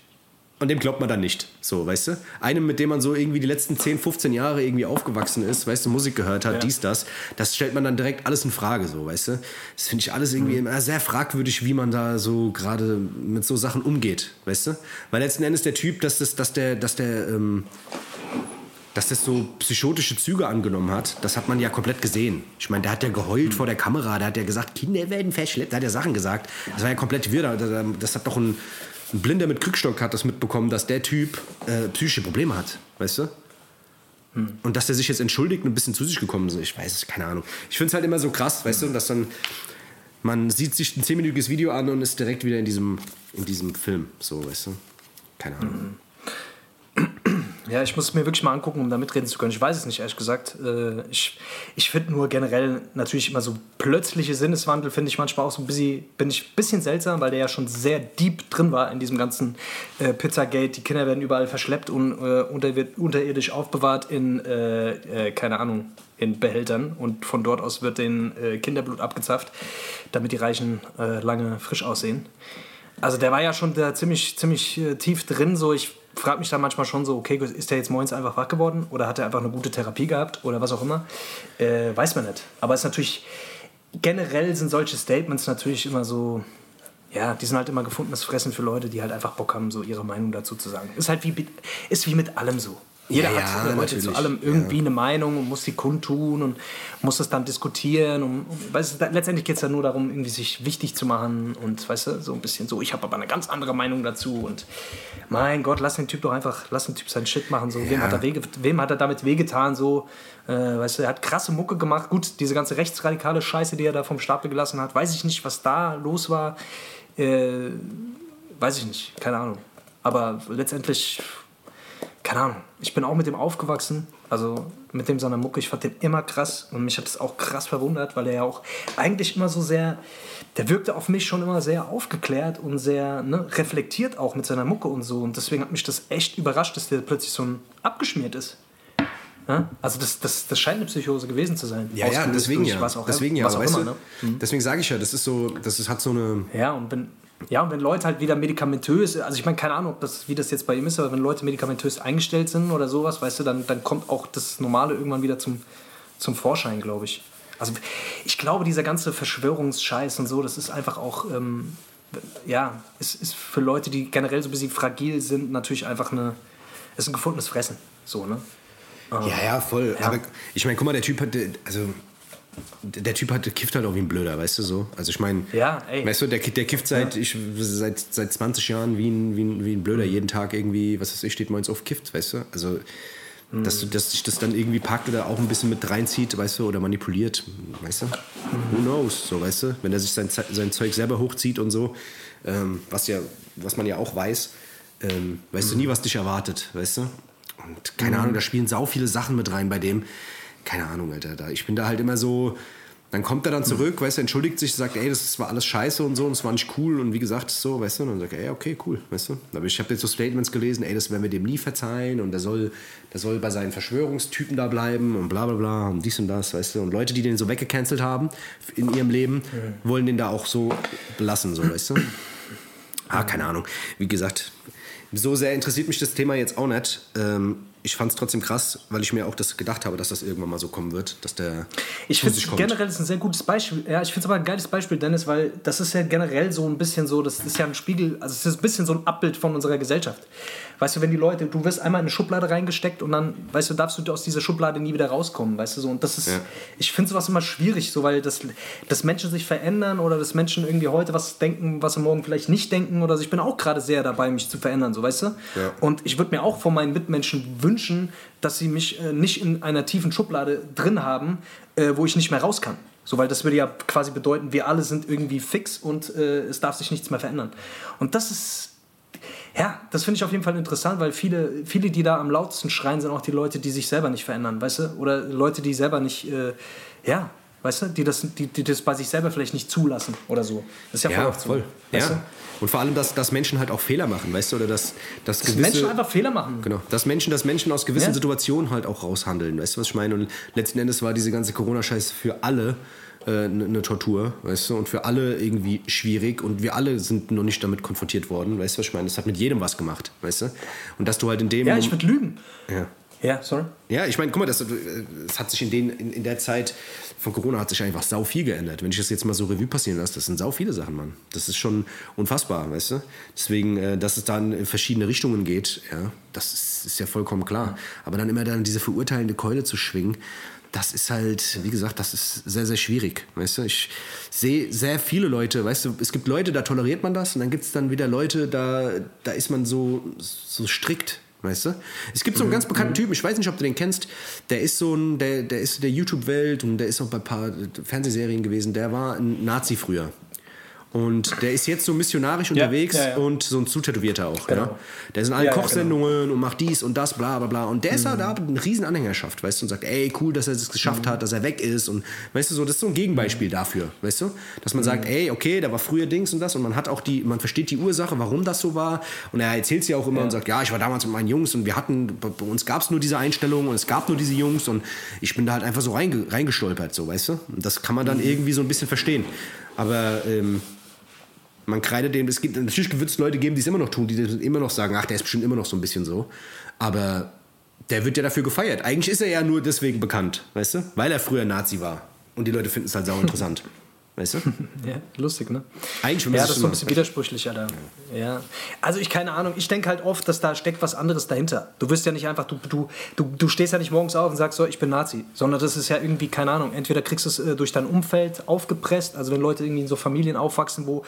und dem glaubt man dann nicht. So, weißt du? Einem, mit dem man so irgendwie die letzten 10, 15 Jahre irgendwie aufgewachsen ist, weißt du, Musik gehört hat, Ja. dies, das, das stellt man dann direkt alles in Frage, so, weißt du? Das finde ich alles irgendwie immer sehr fragwürdig, wie man da so gerade mit so Sachen umgeht, weißt du? Weil letzten Endes der Typ, dass, das, dass der, dass der, ähm, dass das so psychotische Züge angenommen hat, das hat man ja komplett gesehen. Ich meine, der hat ja geheult vor der Kamera, der hat ja gesagt, Kinder werden verschleppt, der hat ja Sachen gesagt. Das war ja komplett wirr. Da- Das hat doch ein, ein Blinder mit Krückstock hat das mitbekommen, dass der Typ äh, psychische Probleme hat, weißt du? Und dass der sich jetzt entschuldigt und ein bisschen zu sich gekommen ist, ich weiß es, keine Ahnung. Ich finde es halt immer so krass, weißt du, dass dann man sieht sich ein zehnminütiges Video an und ist direkt wieder in diesem, in diesem Film, so, weißt du? Keine Ahnung. Ja, ich muss es mir wirklich mal angucken, um da mitreden zu können. Ich weiß es nicht, ehrlich gesagt. Äh, Ich, ich finde nur generell natürlich immer so plötzliche Sinneswandel, finde ich manchmal auch so ein bisschen, bin ich ein bisschen seltsam, weil der ja schon sehr deep drin war in diesem ganzen äh, Pizzagate. Die Kinder werden überall verschleppt und äh, unter, wird unterirdisch aufbewahrt in, äh, äh, keine Ahnung, in Behältern und von dort aus wird den äh, Kinderblut abgezapft, damit die Reichen lange frisch aussehen. Also der war ja schon da ziemlich, ziemlich tief drin. So, ich frage mich da manchmal schon so, okay, ist der jetzt morgens einfach wach geworden oder hat er einfach eine gute Therapie gehabt oder was auch immer? Äh, weiß man nicht. Aber es ist natürlich, generell sind solche Statements natürlich immer so, ja, die sind halt immer gefundenes Fressen für Leute, die halt einfach Bock haben, so ihre Meinung dazu zu sagen. Ist halt wie, ist wie mit allem so. Jeder Ja, hat ja, heute zu allem irgendwie eine Meinung und muss die kundtun und muss das dann diskutieren. Und, und weißt du, letztendlich geht es ja nur darum, irgendwie sich wichtig zu machen und weißt du, so ein bisschen so, ich habe aber eine ganz andere Meinung dazu und mein Gott, lass den Typ doch einfach, lass den Typ seinen Shit machen. So, wem, hat er wege, wem hat er damit wehgetan? So, äh, weißt du, er hat krasse Mucke gemacht. Gut, diese ganze rechtsradikale Scheiße, die er da vom Stapel gelassen hat, weiß ich nicht, was da los war. Äh, weiß ich nicht, keine Ahnung. Aber letztendlich keine Ahnung, ich bin auch mit dem aufgewachsen, also mit dem seiner Mucke. Ich fand den immer krass und mich hat das auch krass verwundert, weil er ja auch eigentlich immer so sehr, der wirkte auf mich schon immer sehr aufgeklärt und sehr ne, reflektiert auch mit seiner Mucke und so. Und deswegen hat mich das echt überrascht, dass der plötzlich so ein abgeschmiert ist. Ja? Also das, das, das scheint eine Psychose gewesen zu sein. Ja, ja, deswegen ja. Was auch, deswegen ja, was auch weißt immer, du? ne? Deswegen sage ich ja, das ist so, das ist, hat so eine. Ja, und wenn, ja, und wenn Leute halt wieder medikamentös, also ich meine, keine Ahnung, ob das, wie das jetzt bei ihm ist, aber wenn Leute medikamentös eingestellt sind oder sowas, weißt du, dann, dann kommt auch das Normale irgendwann wieder zum, zum Vorschein, glaube ich. Also ich glaube, dieser ganze Verschwörungsscheiß und so, das ist einfach auch, ähm, ja, es ist für Leute, die generell so ein bisschen fragil sind, natürlich einfach eine, es ist ein gefundenes Fressen, so, ne? Ja, ja, voll. Ja. Aber ich meine, guck mal, der Typ hat, also der Typ hat, kifft halt auch wie ein Blöder, weißt du so? Also ich meine, Ja, weißt du, der, der kifft seit, ich, seit, seit 20 Jahren wie ein, wie, ein, wie ein Blöder, jeden Tag irgendwie, was weiß ich, steht morgens auf kifft, weißt du? Also dass, du, dass sich das dann irgendwie packt oder auch ein bisschen mit reinzieht, weißt du, oder manipuliert, weißt du? Who knows, so, weißt du? Wenn er sich sein, sein Zeug selber hochzieht und so, ähm, was, ja, was man ja auch weiß, ähm, weißt du nie, was dich erwartet, weißt du? Und keine Ahnung, da spielen sau viele Sachen mit rein bei dem. Keine Ahnung, Alter. Da, ich bin da halt immer so. Dann kommt er dann zurück, weißt du, entschuldigt sich, sagt, ey, das war alles scheiße und so und es war nicht cool und wie gesagt, so, weißt du, und dann sagt er, ey, okay, cool, weißt du. Aber ich habe jetzt so Statements gelesen, ey, das werden wir dem nie verzeihen und der soll, der soll bei seinen Verschwörungstypen da bleiben und bla bla bla und dies und das, weißt du. Und Leute, die den so weggecancelt haben in ihrem Leben, wollen den da auch so belassen, so, weißt du. Ah, keine Ahnung. Wie gesagt, so sehr interessiert mich das Thema jetzt auch nicht. Ähm, ich fand es trotzdem krass, weil ich mir auch das gedacht habe, dass das irgendwann mal so kommen wird, dass der Ich finde generell ist ein sehr gutes Beispiel. Ja, ich finde es aber ein geiles Beispiel, Dennis, weil das ist ja generell so ein bisschen so, das ist ja ein Spiegel, also es ist ein bisschen so ein Abbild von unserer Gesellschaft. Weißt du, wenn die Leute, du wirst einmal in eine Schublade reingesteckt und dann, weißt du, darfst du aus dieser Schublade nie wieder rauskommen, weißt du so. Und das ist, Ja. ich finde sowas immer schwierig, so, weil das, dass Menschen sich verändern oder dass Menschen irgendwie heute was denken, was sie morgen vielleicht nicht denken oder so. Ich bin auch gerade sehr dabei, mich zu verändern, so, weißt du. Ja. Und ich würde mir auch von meinen Mitmenschen wünschen, dass sie mich äh, nicht in einer tiefen Schublade drin haben, äh, wo ich nicht mehr raus kann. So, weil das würde ja quasi bedeuten, wir alle sind irgendwie fix und äh, es darf sich nichts mehr verändern. Und das ist, ja, das finde ich auf jeden Fall interessant, weil viele, viele, die da am lautesten schreien, sind auch die Leute, die sich selber nicht verändern, weißt du? Oder Leute, die selber nicht, äh, ja, weißt du, die das, die, die das bei sich selber vielleicht nicht zulassen oder so. Das ist ja, voll Ja, so, voll. weißt Ja. Und vor allem, dass, dass Menschen halt auch Fehler machen, weißt du, oder dass, dass du? Dass gewisse... Menschen einfach Fehler machen. Genau, dass Menschen, dass Menschen aus gewissen Ja. Situationen halt auch raushandeln, weißt du, was ich meine? Und letzten Endes war diese ganze Corona-Scheiße für alle eine äh, ne Tortur, weißt du, und für alle irgendwie schwierig und wir alle sind noch nicht damit konfrontiert worden, weißt du, was ich meine? Das hat mit jedem was gemacht, weißt du? Und dass du halt in dem... Ja, ich würde lügen. ja. Ja, sorry. Ja, ich meine, guck mal, das, es hat sich in, den, in, in der Zeit von Corona hat sich einfach sau viel geändert. Wenn ich das jetzt mal so Revue passieren lasse, das sind sau viele Sachen, Mann. Das ist schon unfassbar, weißt du? Deswegen, äh, dass es dann in verschiedene Richtungen geht, ja, das ist, ist ja vollkommen klar. Aber dann immer dann diese verurteilende Keule zu schwingen, das ist halt, wie gesagt, das ist sehr, sehr schwierig. Weißt du, ich sehe sehr viele Leute, weißt du, es gibt Leute, da toleriert man das und dann gibt es dann wieder Leute, da, da ist man so, so strikt. Weißt du? Es gibt so einen ganz bekannten Typen, ich weiß nicht, ob du den kennst, der ist so ein, der, der ist in der YouTube-Welt und der ist auch bei ein paar Fernsehserien gewesen, der war ein Nazi früher. Und der ist jetzt so missionarisch unterwegs ja, ja. und so ein Zutätowierter auch. Genau. Ja? Der ist in allen Ja, ja, Kochsendungen und macht dies und das, bla bla bla. Und der ist halt da eine riesen Anhängerschaft, weißt du, und sagt, ey, cool, dass er es geschafft hat, dass er weg ist. Und weißt du, so, das ist so ein Gegenbeispiel dafür, weißt du? Dass man sagt, ey, okay, da war früher Dings und das und man hat auch die, man versteht die Ursache, warum das so war. Und er erzählt sie auch immer und sagt, ja, ich war damals mit meinen Jungs und wir hatten, bei bei uns gab es nur diese Einstellung und es gab nur diese Jungs und ich bin da halt einfach so reinge reingestolpert, so, weißt du? Und das kann man dann irgendwie so ein bisschen verstehen. Aber ähm, Man kreidet dem, es gibt natürlich wird Leute geben, die es immer noch tun, die immer noch sagen, ach, der ist bestimmt immer noch so ein bisschen so. Aber der wird ja dafür gefeiert. Eigentlich ist er ja nur deswegen bekannt, weißt du? Weil er früher Nazi war. Und die Leute finden es halt sau interessant. Weißt du? Ja, lustig, ne? Eigentlich Ja, das ist so ein bisschen widersprüchlich, Alter. Ja. Also ich keine Ahnung, ich denke halt oft, dass da steckt was anderes dahinter. Du wirst ja nicht einfach, du, du, du, du stehst ja nicht morgens auf und sagst so, ich bin Nazi, sondern das ist ja irgendwie, keine Ahnung, entweder kriegst du es äh, durch dein Umfeld aufgepresst, also wenn Leute irgendwie in so Familien aufwachsen, wo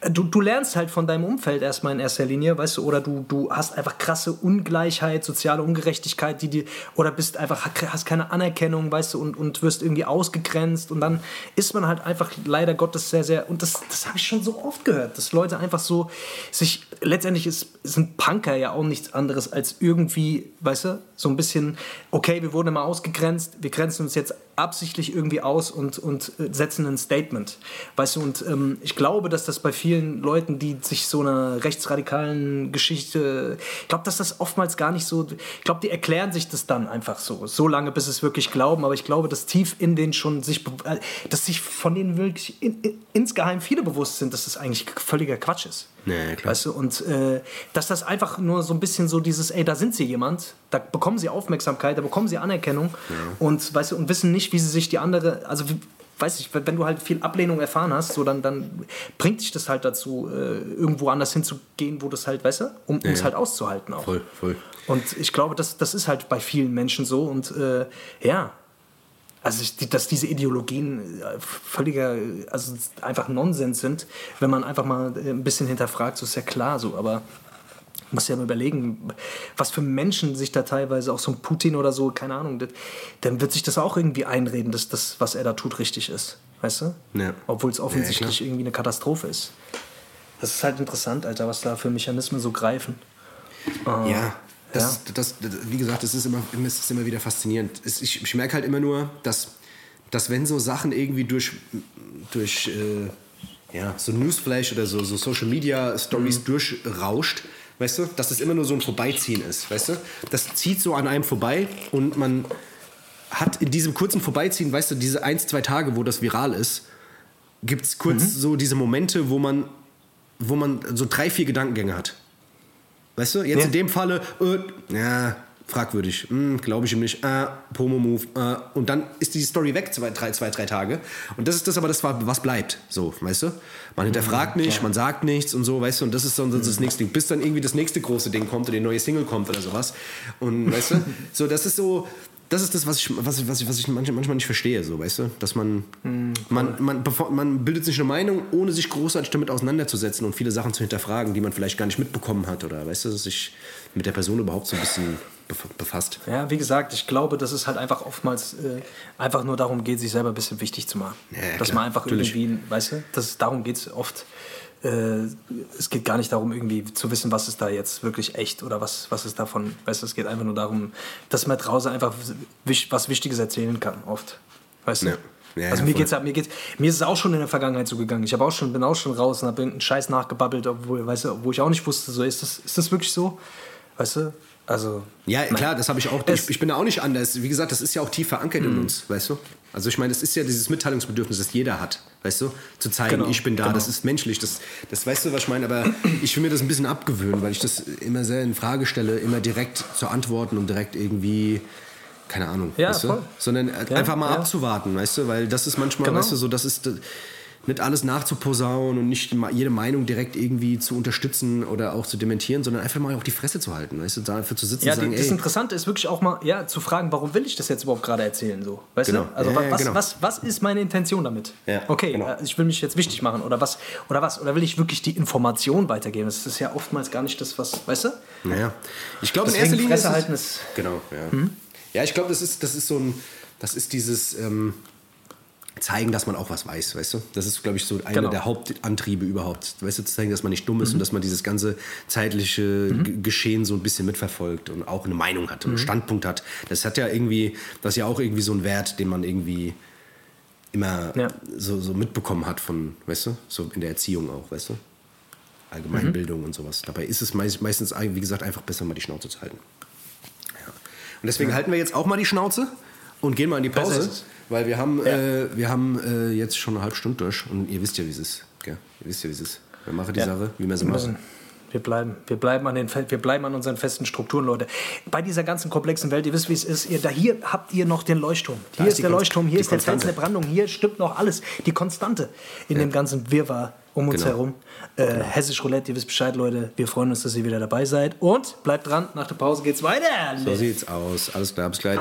äh, du, du lernst halt von deinem Umfeld erstmal in erster Linie, weißt du, oder du, du hast einfach krasse Ungleichheit, soziale Ungerechtigkeit, die dir, oder bist einfach, hast keine Anerkennung, weißt du, und, und wirst irgendwie ausgegrenzt und dann ist man halt einfach leider Gottes sehr, sehr, und das, das habe ich schon so oft gehört, dass Leute einfach so sich, letztendlich ist, sind Punker ja auch nichts anderes als irgendwie, weißt du, so ein bisschen, okay, wir wurden immer ausgegrenzt, wir grenzen uns jetzt absichtlich irgendwie aus und, und äh, setzen ein Statement. Weißt du, und ähm, ich glaube, dass das bei vielen Leuten, die sich so einer rechtsradikalen Geschichte, ich glaube, dass das oftmals gar nicht so, ich glaube, die erklären sich das dann einfach so, so lange, bis es wirklich glauben, aber ich glaube, dass tief in denen schon sich, äh, dass sich von denen wirklich in, in, insgeheim viele bewusst sind, dass das eigentlich völliger Quatsch ist. Nee, klar. Weißt du, und äh, dass das einfach nur so ein bisschen so dieses, ey, da sind sie jemand, da bekommen sie Aufmerksamkeit, da bekommen sie Anerkennung ja. und, weißt du, und wissen nicht, wie sie sich die andere, also wie, weiß ich, wenn du halt viel Ablehnung erfahren hast, so dann, dann bringt dich das halt dazu, äh, irgendwo anders hinzugehen, wo das halt, weißt du, um Ja, es ja. halt auszuhalten auch. Voll, voll. Und ich glaube, das, das ist halt bei vielen Menschen so und äh, ja, also ich, dass diese Ideologien äh, völliger, also einfach Nonsens sind, wenn man einfach mal äh, ein bisschen hinterfragt, so ist ja klar so, aber muss ja mal überlegen, was für Menschen sich da teilweise auch so ein Putin oder so, keine Ahnung, das, dann wird sich das auch irgendwie einreden, dass das, was er da tut, richtig ist. Weißt du? Ja. Obwohl es Ja, offensichtlich klar. irgendwie eine Katastrophe ist. Das ist halt interessant, Alter, was da für Mechanismen so greifen. Ja, das, Das, das, wie gesagt, es ist immer, es ist immer wieder faszinierend. Es, ich, ich merke halt immer nur, dass, dass wenn so Sachen irgendwie durch, durch äh, ja, so Newsflash oder so, so Social Media Stories durchrauscht, weißt du, dass das immer nur so ein Vorbeiziehen ist, weißt du? Das zieht so an einem vorbei und man hat in diesem kurzen Vorbeiziehen, weißt du, diese ein, zwei Tage, wo das viral ist, gibt es kurz so diese Momente, wo man, wo man so drei, vier Gedankengänge hat. Weißt du, jetzt Ja. in dem Falle, äh, ja, fragwürdig, hm, glaube ich ihm nicht, äh, Promo-Move, äh, und dann ist die Story weg, zwei drei, zwei, drei Tage. Und das ist das aber, das war, was bleibt, so, weißt du? Man hinterfragt nicht, man sagt nichts und so, weißt du, und das ist dann so das nächste Ding, bis dann irgendwie das nächste große Ding kommt oder die neue Single kommt oder sowas. Und weißt du, so, das ist so, das ist das, was ich, was was was ich manchmal nicht verstehe, so, weißt du? Dass man, man, man, bevor, man bildet sich eine Meinung, ohne sich großartig damit auseinanderzusetzen und viele Sachen zu hinterfragen, die man vielleicht gar nicht mitbekommen hat oder, weißt du, sich mit der Person überhaupt so ein bisschen bef- befasst. Ja, wie gesagt, ich glaube, dass es halt einfach oftmals äh, einfach nur darum geht, sich selber ein bisschen wichtig zu machen. Ja, ja, dass klar, man einfach natürlich. irgendwie, weißt du, das, darum geht es oft. Äh, es geht gar nicht darum, irgendwie zu wissen, was ist da jetzt wirklich echt oder was, was ist davon. Weißt du, es geht einfach nur darum, dass man draußen einfach was Wichtiges erzählen kann, oft. Weißt du? Ja. Ja, also ja, mir voll. geht's, mir geht's, mir ist es auch schon in der Vergangenheit so gegangen. Ich habe auch schon, bin auch schon raus und habe irgendeinen Scheiß nachgebabbelt, obwohl, weißt du, wo ich auch nicht wusste, so ist das, ist das wirklich so? Weißt du? Also. Ja, klar, das habe ich auch. Ich, ich bin da auch nicht anders. Wie gesagt, das ist ja auch tief verankert Mhm. in uns, weißt du? Also ich meine, das ist ja dieses Mitteilungsbedürfnis, das jeder hat, weißt du? Zu zeigen, Genau, ich bin da, genau. das ist menschlich. Das, das weißt du, was ich meine? Aber ich will mir das ein bisschen abgewöhnen, weil ich das immer sehr in Frage stelle, immer direkt zu antworten und direkt irgendwie, keine Ahnung, Ja, weißt du? voll. Sondern äh, Ja, einfach mal ja. abzuwarten, weißt du? Weil das ist manchmal, Genau. weißt du, so, das ist... Nicht alles nachzuposaunen und nicht jede Meinung direkt irgendwie zu unterstützen oder auch zu dementieren, sondern einfach mal auch die Fresse zu halten, weißt du, dafür zu sitzen Ja, und sagen, die, das Interessante ist wirklich auch mal ja, zu fragen, warum will ich das jetzt überhaupt gerade erzählen? So, weißt Genau. du? Also Ja, wa- ja, was, genau. was, was ist meine Intention damit? Ja, okay, genau. äh, ich will mich jetzt wichtig machen oder was? Oder was? Oder will ich wirklich die Information weitergeben? Das ist ja oftmals gar nicht das, was, weißt du? Naja, ich glaube in erster Linie Fresse ist halten ist- genau, ja. Ja, ich glaube, das ist, das ist so ein, das ist dieses ähm, zeigen, dass man auch was weiß, weißt du? Das ist, glaube ich, so einer Genau. der Hauptantriebe überhaupt, weißt du, zu zeigen, dass man nicht dumm ist und dass man dieses ganze zeitliche G- Geschehen so ein bisschen mitverfolgt und auch eine Meinung hat, einen Standpunkt hat. Das hat ja irgendwie, das ist ja auch irgendwie so ein Wert, den man irgendwie immer Ja. so, so mitbekommen hat von, weißt du, so in der Erziehung auch, weißt du? Allgemeinbildung und sowas. Dabei ist es meist, meistens, wie gesagt, einfach besser, mal die Schnauze zu halten. Ja. Und deswegen halten wir jetzt auch mal die Schnauze und gehen mal in die Pause. Weil wir haben, äh, wir haben äh, jetzt schon eine halbe Stunde durch und ihr wisst ja, wie es ist. Gell? Ihr wisst ja, wie es ist. Wir machen die Ja. Sache, wie wir sie machen. müssen. Wir bleiben, wir, bleiben an den, wir bleiben an unseren festen Strukturen, Leute. Bei dieser ganzen komplexen Welt, ihr wisst, wie es ist. Ihr, da hier habt ihr noch den Leuchtturm. Hier ist ist der Kon- Leuchtturm, hier ist der Fels der Brandung, hier stimmt noch alles. Die Konstante in dem ganzen Wirrwarr um uns Genau. herum. Äh, Hessisch Roulette, ihr wisst Bescheid, Leute. Wir freuen uns, dass ihr wieder dabei seid. Und bleibt dran, nach der Pause geht's weiter. So sieht's aus. Alles klar, bis gleich.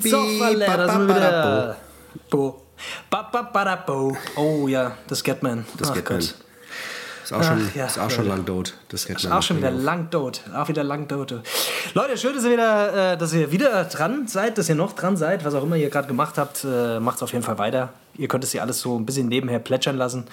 Boom, zischidi zoff, Alter, da sind wir wieder. Bo. Bo. Oh ja, das Getman. Das. Gott. Ist auch schon, Ach ja, ist auch schon lang tot. Das Ist auch schon wieder lang tot. Auch wieder lang tot. Leute, schön, dass ihr wieder, äh, dass ihr wieder dran seid, dass ihr noch dran seid. Was auch immer ihr gerade gemacht habt, äh, macht es auf jeden Fall weiter. Ihr könnt es hier alles so ein bisschen nebenher plätschern lassen.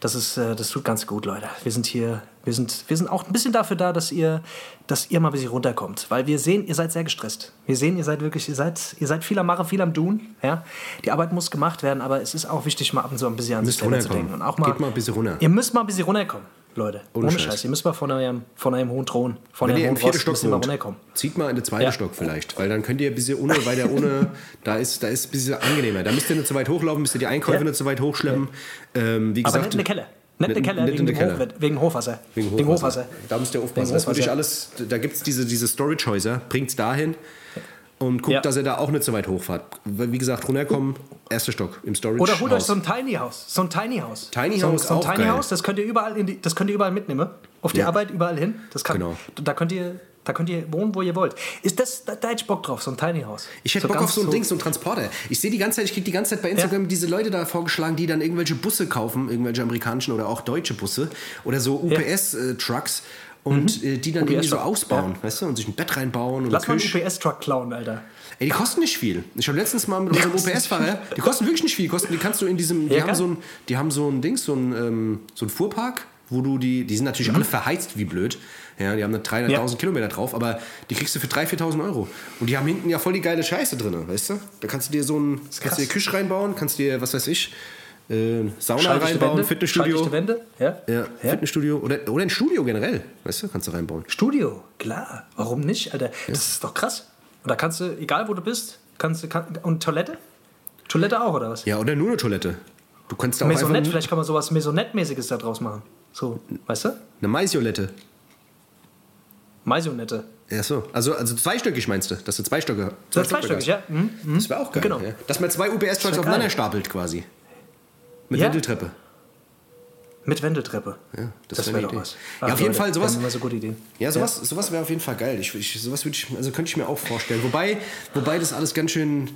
Das, ist, äh, das tut ganz gut, Leute. Wir sind hier, wir sind, wir sind auch ein bisschen dafür da, dass ihr, dass ihr mal ein bisschen runterkommt. Weil wir sehen, ihr seid sehr gestresst. Wir sehen, ihr seid wirklich, ihr seid, ihr seid viel am Machen, viel am Tun. Ja? Die Arbeit muss gemacht werden, aber es ist auch wichtig, mal ab und zu ein bisschen an sich selber zu denken. Und auch mal, Geht mal ein bisschen runter. Ihr müsst mal ein bisschen runterkommen, Leute. Ohne Scheiß. Scheiß. Ihr müsst mal von eurem, von eurem hohen Thron, von Wenn eurem ihr im hohen vierten Stock mal runterkommen. zieht mal in den zweiten Ja. Stock vielleicht, weil dann könnt ihr ein bisschen ohne, weil der ohne, da ist, da ist ein bisschen angenehmer. Da müsst ihr nicht so weit hochlaufen, müsst ihr die Einkäufe Ja. nicht so weit hochschleppen. Ähm, wie Aber gesagt, nicht in der Keller. Nicht in der Keller, wegen, in der dem Keller. Hoch, wegen Hochwasser. Wegen Hochwasser. Da müsst ihr aufpassen. Wegen Das Hochwasser. alles, da gibt es diese, diese Storage-Häuser, bringt es dahin und guckt, Ja. dass ihr da auch nicht so weit hochfahrt. Weil, Wie gesagt, runterkommen, erster Stock im Storage. Oder holt euch so ein Tiny House. So ein Tiny House. Tiny so, House so ein auch Tiny geil. House, das könnt ihr überall, in die, das könnt ihr überall mitnehmen. Auf die Ja. Arbeit überall hin. Das kann, Genau. Da könnt ihr. Da könnt ihr wohnen, wo ihr wollt. Ist das, da, da hätte ich Bock drauf, so ein Tiny House. Ich hätte Bock ganz auf so ein Ding, so ein Transporter. Ich sehe die ganze Zeit, ich kriege die ganze Zeit bei Instagram diese Leute da vorgeschlagen, die dann irgendwelche Busse kaufen, irgendwelche amerikanischen oder auch deutsche Busse oder so UPS-Trucks und äh, die dann irgendwie so ausbauen, weißt du, und sich ein Bett reinbauen und Lass mal eine einen. UPS-Truck klauen, Alter. Ey, die kosten nicht viel. Ich habe letztens mal mit unserem UPS-Fahrer, die kosten wirklich nicht viel. Die, kosten, die kannst du in diesem, die Ja, haben so ein, die haben so ein Ding, so ein, ähm, so ein Fuhrpark, wo du die, die sind natürlich alle verheizt wie blöd. Ja, die haben da 300.000 Mhm. Ja. Kilometer drauf, aber die kriegst du für 3.000, 4.000 Euro. Und die haben hinten ja voll die geile Scheiße drin, weißt du? Da kannst du dir so ein, kannst du dir. Küche reinbauen, kannst dir, was weiß ich, äh, Sauna reinbauen, Wände, Fitnessstudio. Wände, ja. Ja, Fitnessstudio oder, oder ein Studio generell, weißt du, kannst du reinbauen. Studio, klar. Warum nicht, Alter? Das ist doch krass. Und da kannst du, egal wo du bist, kannst du. Kann, und Toilette? Toilette auch, oder was? Ja, oder nur eine Toilette. Du kannst da auch Maisonette, einfach vielleicht kann man sowas Maisonette-mäßiges da draus machen. So, weißt du? eine Maisiolette. Maisonette. Ja, so. Also, also zweistöckig meinst du, dass du zwei Stöcke. So zweistöckig, ja. Mhm. Das wäre auch geil. Genau. Ja. Dass man zwei UPS-Trucks aufeinander stapelt quasi. Mit Ja. Wendeltreppe. Mit Wendeltreppe. Ja, das, wär wäre doch Idee. was. Ja, auf jeden Fall sowas. Immer so gute Ideen. Ja, sowas, sowas wäre auf jeden Fall geil. Ich, ich, sowas würde ich, also könnte ich mir auch vorstellen. Wobei, wobei das alles ganz schön.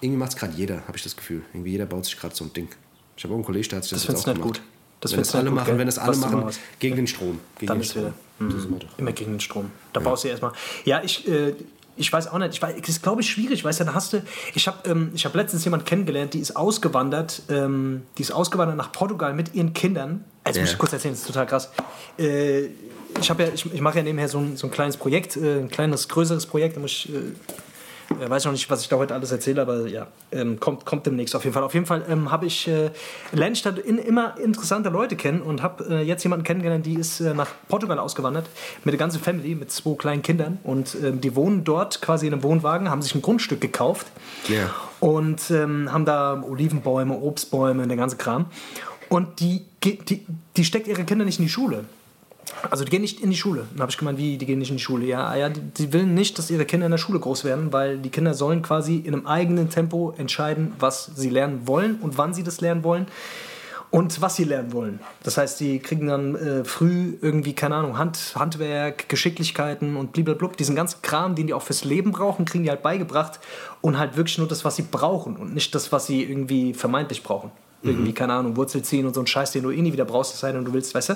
Irgendwie macht es gerade jeder, habe ich das Gefühl. Irgendwie jeder baut sich gerade so ein Ding. Ich habe auch einen Kollegen, der hat sich das, Das jetzt auch nicht gemacht. gut. Das wenn das du alle gut, machen, gell? wenn das alle Was machen, gegen den Strom. Gegen Dann den ist Strom. wieder. Das ist immer gegen den Strom. Da baust du erstmal. Ja, ich, äh, ich weiß auch nicht. Ich weiß, das ist, glaube ich, schwierig. Weißt du, da hast du. Ich habe ähm, ich hab letztens jemanden kennengelernt, die ist ausgewandert. Ähm, die ist ausgewandert nach Portugal mit ihren Kindern. Jetzt muss Ja. ich kurz erzählen, das ist total krass. Äh, ich, ja, ich, ich mache ja nebenher so ein, so ein kleines Projekt, äh, ein kleines, größeres Projekt. Da muss ich. Äh, äh, weiß noch nicht, was ich da heute alles erzähle, aber ja, ähm, kommt, kommt demnächst auf jeden Fall. Auf jeden Fall ähm, habe ich, äh, lerne ich da in, immer interessante Leute kennen und habe äh, jetzt jemanden kennengelernt, die ist äh, nach Portugal ausgewandert mit der ganzen Family, mit zwei kleinen Kindern und ähm, die wohnen dort quasi in einem Wohnwagen, haben sich ein Grundstück gekauft Ja. und ähm, haben da Olivenbäume, Obstbäume, der ganze Kram. Und die, die, die steckt ihre Kinder nicht in die Schule. Also die gehen nicht in die Schule. Dann habe ich gemeint, wie, die gehen nicht in die Schule? Ja, ja, die, die will nicht, dass ihre Kinder in der Schule groß werden, weil die Kinder sollen quasi in einem eigenen Tempo entscheiden, was sie lernen wollen und wann sie das lernen wollen und was sie lernen wollen. Das heißt, die kriegen dann äh, früh irgendwie, keine Ahnung, Hand, Handwerk, Geschicklichkeiten und blablabla. Diesen ganzen Kram, den die auch fürs Leben brauchen, kriegen die halt beigebracht und halt wirklich nur das, was sie brauchen und nicht das, was sie irgendwie vermeintlich brauchen. Irgendwie, keine Ahnung, Wurzel ziehen und so ein Scheiß, den du eh nie wieder brauchst, es sei denn, du willst, weißt du?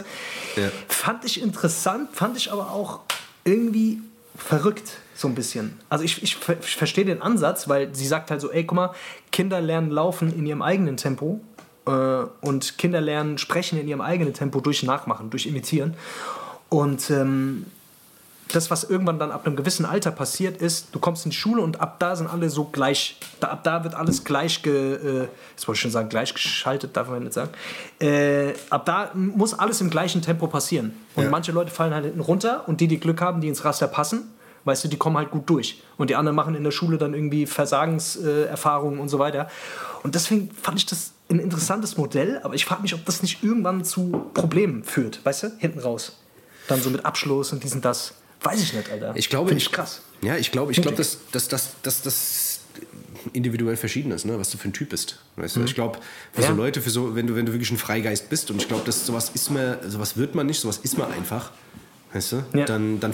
Ja. Fand ich interessant, fand ich aber auch irgendwie verrückt, so ein bisschen. Also ich, ich, ich verstehe den Ansatz, weil sie sagt halt so, ey, guck mal, Kinder lernen laufen in ihrem eigenen Tempo äh, und Kinder lernen sprechen in ihrem eigenen Tempo durch Nachmachen, durch Imitieren. Und ähm, das, was irgendwann dann ab einem gewissen Alter passiert ist, du kommst in die Schule und ab da sind alle so gleich, da, ab da wird alles gleich, ge, äh, jetzt wollte ich schon sagen, gleichgeschaltet, darf man nicht sagen. Äh, ab da muss alles im gleichen Tempo passieren. Und Ja. manche Leute fallen halt hinten runter und die, die Glück haben, die ins Raster passen, weißt du, die kommen halt gut durch. Und die anderen machen in der Schule dann irgendwie Versagenserfahrungen äh, und so weiter. Und deswegen fand ich das ein interessantes Modell, aber ich frage mich, ob das nicht irgendwann zu Problemen führt, weißt du, hinten raus. Dann so mit Abschluss und dies und das. Weiß ich nicht, Alter. Ich glaube, Find ich krass. Ja, ich glaube, ich glaube, dass, dass, dass, dass das individuell verschieden ist, ne? was du für ein Typ bist. Weißt du? Ich glaube, für Ja. so Leute, für so, wenn du, wenn du wirklich ein Freigeist bist und ich glaube, dass sowas ist man, sowas wird man nicht, sowas ist man einfach. Weißt du? Ja. Dann, dann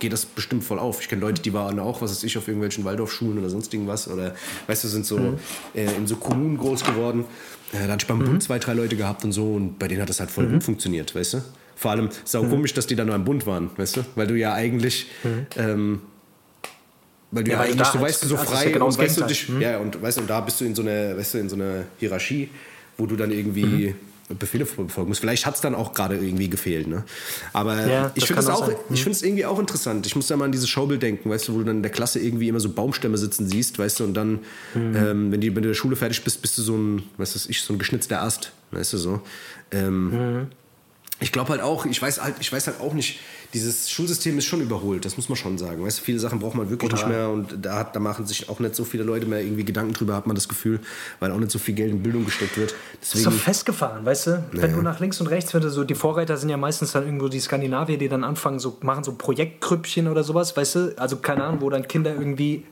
geht das bestimmt voll auf. Ich kenne Leute, die waren auch, was weiß ich, auf irgendwelchen Waldorfschulen oder sonst irgendwas. Oder weißt du, sind so Mhm. äh, in so Kommunen groß geworden. Äh, dann hatte ich beim Bund zwei, drei Leute gehabt und so und bei denen hat das halt Mhm. voll gut funktioniert, weißt du? Vor allem ist auch komisch, dass die dann nur im Bund waren, weißt du? Weil du ja eigentlich ähm, weil du Mhm. Ja, ja, weil eigentlich so halt- weißt du so ist ja frei genau und weißt du dich, ja und weißt du, und da bist du in so einer, weißt du, in so einer Hierarchie, wo du dann irgendwie Mhm. Befehle befolgen musst. Vielleicht hat es dann auch gerade irgendwie gefehlt, ne? Aber Ja, ich finde es auch auch, sein. ich finde es irgendwie auch interessant. Ich muss da mal an dieses Showbild denken, weißt du, wo du dann in der Klasse irgendwie immer so Baumstämme sitzen siehst, weißt du, und dann, Mhm. ähm, wenn, die, wenn du in der Schule fertig bist, bist du so ein, was weiß ich, so ein geschnitzter Ast, weißt du so. Ähm, Mhm. Ich glaube halt auch, ich weiß halt, ich weiß halt auch nicht, dieses Schulsystem ist schon überholt, das muss man schon sagen. Weißt du, viele Sachen braucht man wirklich Total. nicht mehr und da, hat, da machen sich auch nicht so viele Leute mehr irgendwie Gedanken drüber, hat man das Gefühl, weil auch nicht so viel Geld in Bildung gesteckt wird. Das ist so Deswegen, festgefahren, weißt du? Wenn du nach links und rechts, wenn du so, die Vorreiter sind ja meistens dann irgendwo die Skandinavier, die dann anfangen, so machen so Projektgrüppchen oder sowas, weißt du? Also keine Ahnung, wo dann Kinder irgendwie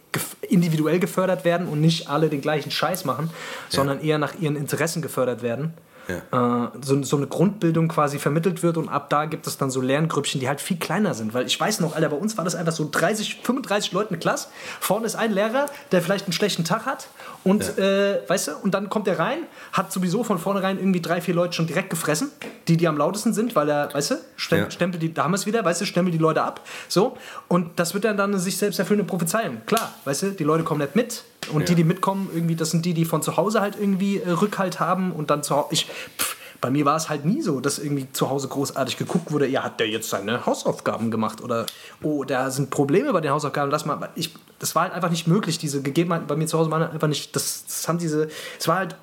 individuell gefördert werden und nicht alle den gleichen Scheiß machen, sondern eher nach ihren Interessen gefördert werden. Äh, so, so eine Grundbildung quasi vermittelt wird und ab da gibt es dann so Lerngrüppchen, die halt viel kleiner sind. Weil ich weiß noch, Alter, bei uns war das einfach so 30, 35 Leute eine Klasse. Vorne ist ein Lehrer, der vielleicht einen schlechten Tag hat und, äh, weißt du, und dann kommt er rein, hat sowieso von vornherein irgendwie drei, vier Leute schon direkt gefressen, die, die am lautesten sind, weil er, weißt du, stem, Ja. stempelt die, da haben wir es wieder, weißt du, stempelt die Leute ab. So, und das wird dann, dann eine sich selbst erfüllende Prophezeiung. Klar, weißt du, die Leute kommen nicht mit. Und die, die mitkommen, irgendwie, das sind die, die von zu Hause halt irgendwie äh, Rückhalt haben und dann zu Hause. Ich, pff, bei mir war es halt nie so, dass irgendwie zu Hause großartig geguckt wurde, ja, hat der jetzt seine Hausaufgaben gemacht oder oh, da sind Probleme bei den Hausaufgaben, lass mal. Ich, das war halt einfach nicht möglich, diese Gegebenheiten bei mir zu Hause waren einfach nicht, das, das haben diese, es war halt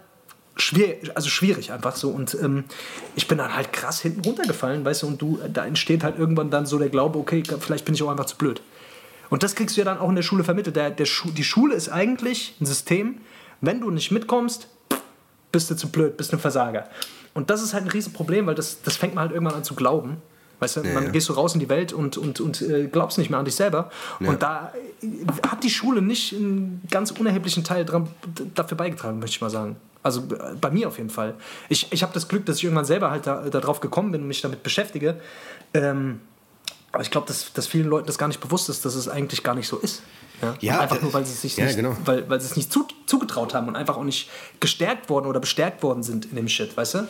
schwierig, also schwierig einfach so. Und ähm, ich bin dann halt krass hinten runtergefallen, weißt du, und du, da entsteht halt irgendwann dann so der Glaube, okay, vielleicht bin ich auch einfach zu blöd. Und das kriegst du ja dann auch in der Schule vermittelt. Der, der Schu die Schule ist eigentlich ein System, wenn du nicht mitkommst, bist du zu blöd, bist ein Versager. Und das ist halt ein Riesenproblem, weil das, das fängt man halt irgendwann an zu glauben. Weißt du, dann ja. gehst du raus in die Welt und, und, und äh, glaubst nicht mehr an dich selber. Und da äh, hat die Schule nicht einen ganz unerheblichen Teil dran, dafür beigetragen, möchte ich mal sagen. Also äh, bei mir auf jeden Fall. Ich, ich habe das Glück, dass ich irgendwann selber halt da, darauf gekommen bin und mich damit beschäftige. Ähm, aber ich glaube, dass, dass vielen Leuten das gar nicht bewusst ist, dass es eigentlich gar nicht so ist. Ja, Ja, einfach äh, nur, weil sie es sich ja, nicht, genau. weil, weil sie es nicht zu, zugetraut haben und einfach auch nicht gestärkt worden oder bestärkt worden sind in dem Shit, weißt du?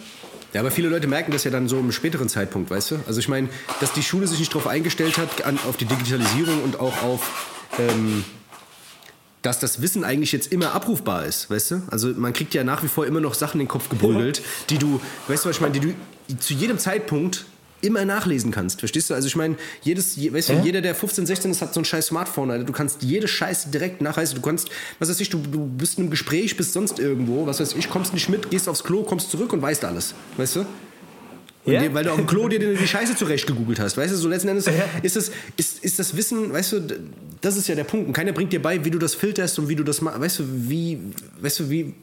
Ja, aber viele Leute merken das ja dann so im späteren Zeitpunkt, weißt du? Also ich meine, dass die Schule sich nicht darauf eingestellt hat, an, auf die Digitalisierung und auch auf, ähm, dass das Wissen eigentlich jetzt immer abrufbar ist, weißt du? Also man kriegt ja nach wie vor immer noch Sachen in den Kopf geprügelt, die du, weißt du, was ich meine, die du zu jedem Zeitpunkt immer nachlesen kannst, verstehst du? Also ich meine, jedes, je- weißt du, Ja. jeder, der 15, 16 ist, hat so ein scheiß Smartphone, Alter. Du kannst jede Scheiße direkt nachweisen. Du kannst, was weiß ich, du, du bist in einem Gespräch, bist sonst irgendwo, was weiß ich, kommst nicht mit, gehst aufs Klo, kommst zurück und weißt alles, weißt du? Ja. dir, weil du auf dem Klo dir die Scheiße zurecht gegoogelt hast. Weißt du, so letzten Endes ist, das, ist, ist das Wissen, weißt du, das ist ja der Punkt. Und keiner bringt dir bei, wie du das filterst und wie du das machst. Weißt du, wie, weißt du, wie.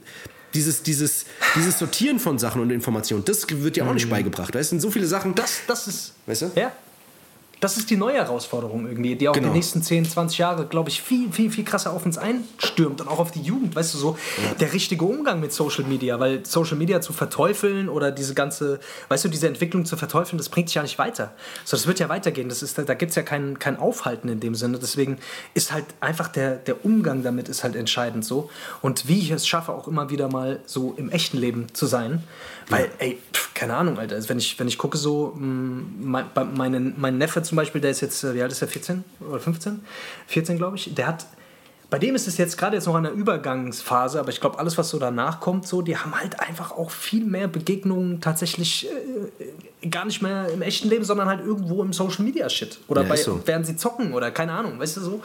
Dieses, dieses, dieses Sortieren von Sachen und Informationen, das wird dir auch nicht beigebracht. Weißt du, sind so viele Sachen. Das, das ist. Weißt du? Ja. Das ist die neue Herausforderung irgendwie, die auch Genau. die nächsten 10, 20 Jahre, glaube ich, viel, viel, viel krasser auf uns einstürmt und auch auf die Jugend, weißt du, so der richtige Umgang mit Social Media, weil Social Media zu verteufeln oder diese ganze, weißt du, diese Entwicklung zu verteufeln, das bringt dich ja nicht weiter. So, das wird ja weitergehen, das ist, da gibt es ja kein, kein Aufhalten in dem Sinne, deswegen ist halt einfach der, der Umgang damit ist halt entscheidend so. Und wie ich es schaffe, auch immer wieder mal so im echten Leben zu sein, weil, ey, pf, keine Ahnung, Alter, also wenn ich, wenn ich gucke so, mh, mein, meinen, mein Neffe zum Beispiel, der ist jetzt, äh, wie alt ist der, 14 oder 15? 14, glaube ich, der hat, bei dem ist es jetzt gerade jetzt noch eine Übergangsphase, aber ich glaube, alles, was so danach kommt, so, die haben halt einfach auch viel mehr Begegnungen tatsächlich äh, gar nicht mehr im echten Leben, sondern halt irgendwo im Social Media Shit. Oder Ja, bei, ist so. während sie zocken oder keine Ahnung, weißt du so?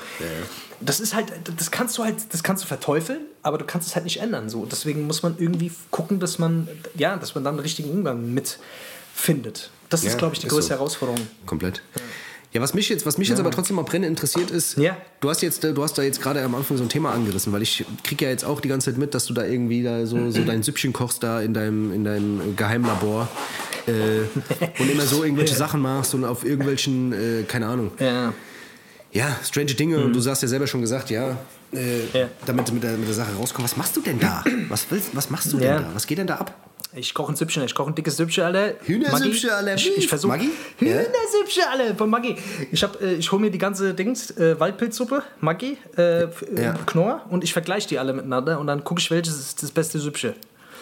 Das ist halt, das kannst du halt, das kannst du verteufeln, aber du kannst es halt nicht ändern. So. Deswegen muss man irgendwie gucken, dass man, ja, dass man dann einen richtigen Umgang mit findet. Das ist, Ja, glaube ich, die ist größte so. Herausforderung. Komplett. Ja, was mich jetzt, was mich jetzt aber trotzdem mal brennend interessiert ist, Ja. du hast jetzt, du hast da jetzt gerade am Anfang so ein Thema angerissen, weil ich kriege ja jetzt auch die ganze Zeit mit, dass du da irgendwie da so, so dein Süppchen kochst da in deinem, in deinem Geheimlabor äh, und immer so irgendwelche Sachen machst und auf irgendwelchen, äh, keine Ahnung, Ja. ja, strange Dinge und du hast ja selber schon gesagt, ja, äh, Ja. damit du mit der, mit der Sache rauskommst. Was machst du denn da? Was, willst, was machst du denn Ja. da? Was geht denn da ab? Ich koche ein Süppchen, ich koche ein dickes Süppchen, alle. Hühnersüppchen, alle. Ich, ich versuche. Hühnersüppchen, alle von Maggi. Ich, hab, äh, ich hole mir die ganze Dings, äh, Waldpilzsuppe, Maggi, äh, äh, Ja. Knorr und ich vergleiche die alle miteinander und dann gucke ich, welches ist das beste Süppchen.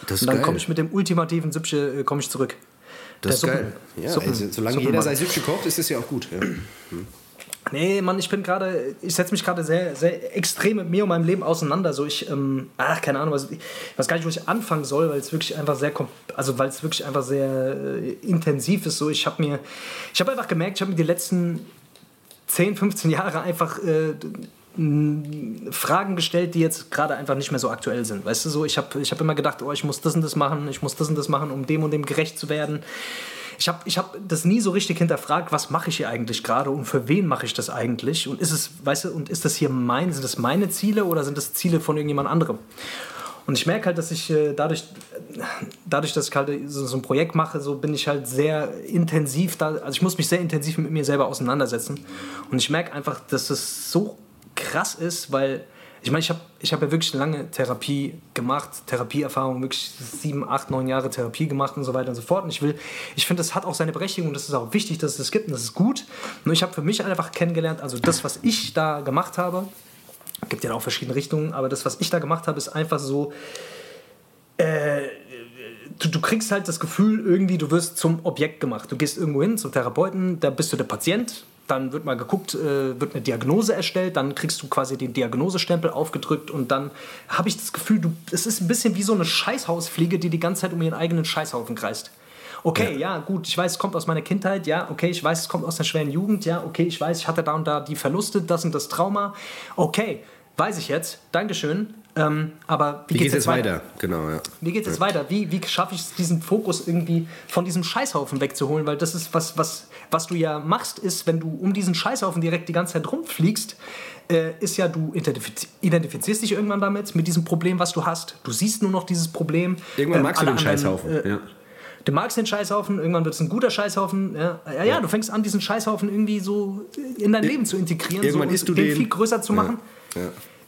Das ist und dann geil. komme ich mit dem ultimativen Süppchen äh, komme ich zurück. Das ist Der geil. Suppen- Ja, Suppen- also, solange Suppen- jeder sein Süppchen kocht, ist das ja auch gut. Ja. Nee, Mann, ich bin gerade, ich setze mich gerade sehr, sehr extrem mit mir und meinem Leben auseinander. So ich, ähm, ach, keine Ahnung, was, ich weiß gar nicht, wo ich anfangen soll, weil es wirklich einfach sehr, also weil es wirklich einfach sehr äh, intensiv ist. So, ich habe mir, ich habe einfach gemerkt, ich habe mir die letzten 10, 15 Jahre einfach äh, Fragen gestellt, die jetzt gerade einfach nicht mehr so aktuell sind. Weißt du, so, ich habe ich hab immer gedacht, oh, ich muss das und das machen, ich muss das und das machen, um dem und dem gerecht zu werden. Ich habe ich hab das nie so richtig hinterfragt, was mache ich hier eigentlich gerade und für wen mache ich das eigentlich? Und ist es, weißt du, und ist das hier mein, sind das meine Ziele oder sind das Ziele von irgendjemand anderem? Und ich merke halt, dass ich äh, dadurch, dadurch, dass ich halt so, ein Projekt mache, so bin ich halt sehr intensiv da, also ich muss mich sehr intensiv mit mir selber auseinandersetzen. Und ich merke einfach, dass es so krass ist, weil ich meine, ich habe ich hab ja wirklich lange Therapie gemacht, Therapieerfahrung, wirklich sieben, acht, neun Jahre Therapie gemacht und so weiter und so fort. Und ich will, ich finde, das hat auch seine Berechtigung, das ist auch wichtig, dass es das gibt und das ist gut. Nur ich habe für mich einfach kennengelernt, also das, was ich da gemacht habe, gibt ja auch verschiedene Richtungen, aber das, was ich da gemacht habe, ist einfach so, äh, du, du kriegst halt das Gefühl, irgendwie, du wirst zum Objekt gemacht. Du gehst irgendwo hin zum Therapeuten, da bist du der Patient, dann wird mal geguckt, äh, wird eine Diagnose erstellt, dann kriegst du quasi den Diagnosestempel aufgedrückt und dann habe ich das Gefühl, du, es ist ein bisschen wie so eine Scheißhausfliege, die die ganze Zeit um ihren eigenen Scheißhaufen kreist. Okay, ja. gut, ich weiß, es kommt aus meiner Kindheit, ja, okay, ich weiß, es kommt aus einer schweren Jugend, ja, okay, ich weiß, ich hatte da und da die Verluste, das und das Trauma, okay, weiß ich jetzt, Dankeschön, ähm, aber wie, Wie geht's jetzt weiter? Genau, ja. wie geht es jetzt weiter? Wie, wie schaffe ich es, diesen Fokus irgendwie von diesem Scheißhaufen wegzuholen? Weil das ist was, was, was du ja machst, ist, wenn du um diesen Scheißhaufen direkt die ganze Zeit rumfliegst, äh, ist ja, du identifiz identifizierst dich irgendwann damit, mit diesem Problem, was du hast. Du siehst nur noch dieses Problem. Irgendwann Ähm, magst du den anderen, Scheißhaufen. äh, ja. Du magst den Scheißhaufen, irgendwann wird es ein guter Scheißhaufen. Ja, ja, ja, du fängst an, diesen Scheißhaufen irgendwie so in dein Leben zu integrieren irgendwann so, und isst du den den. viel größer zu machen. Ja.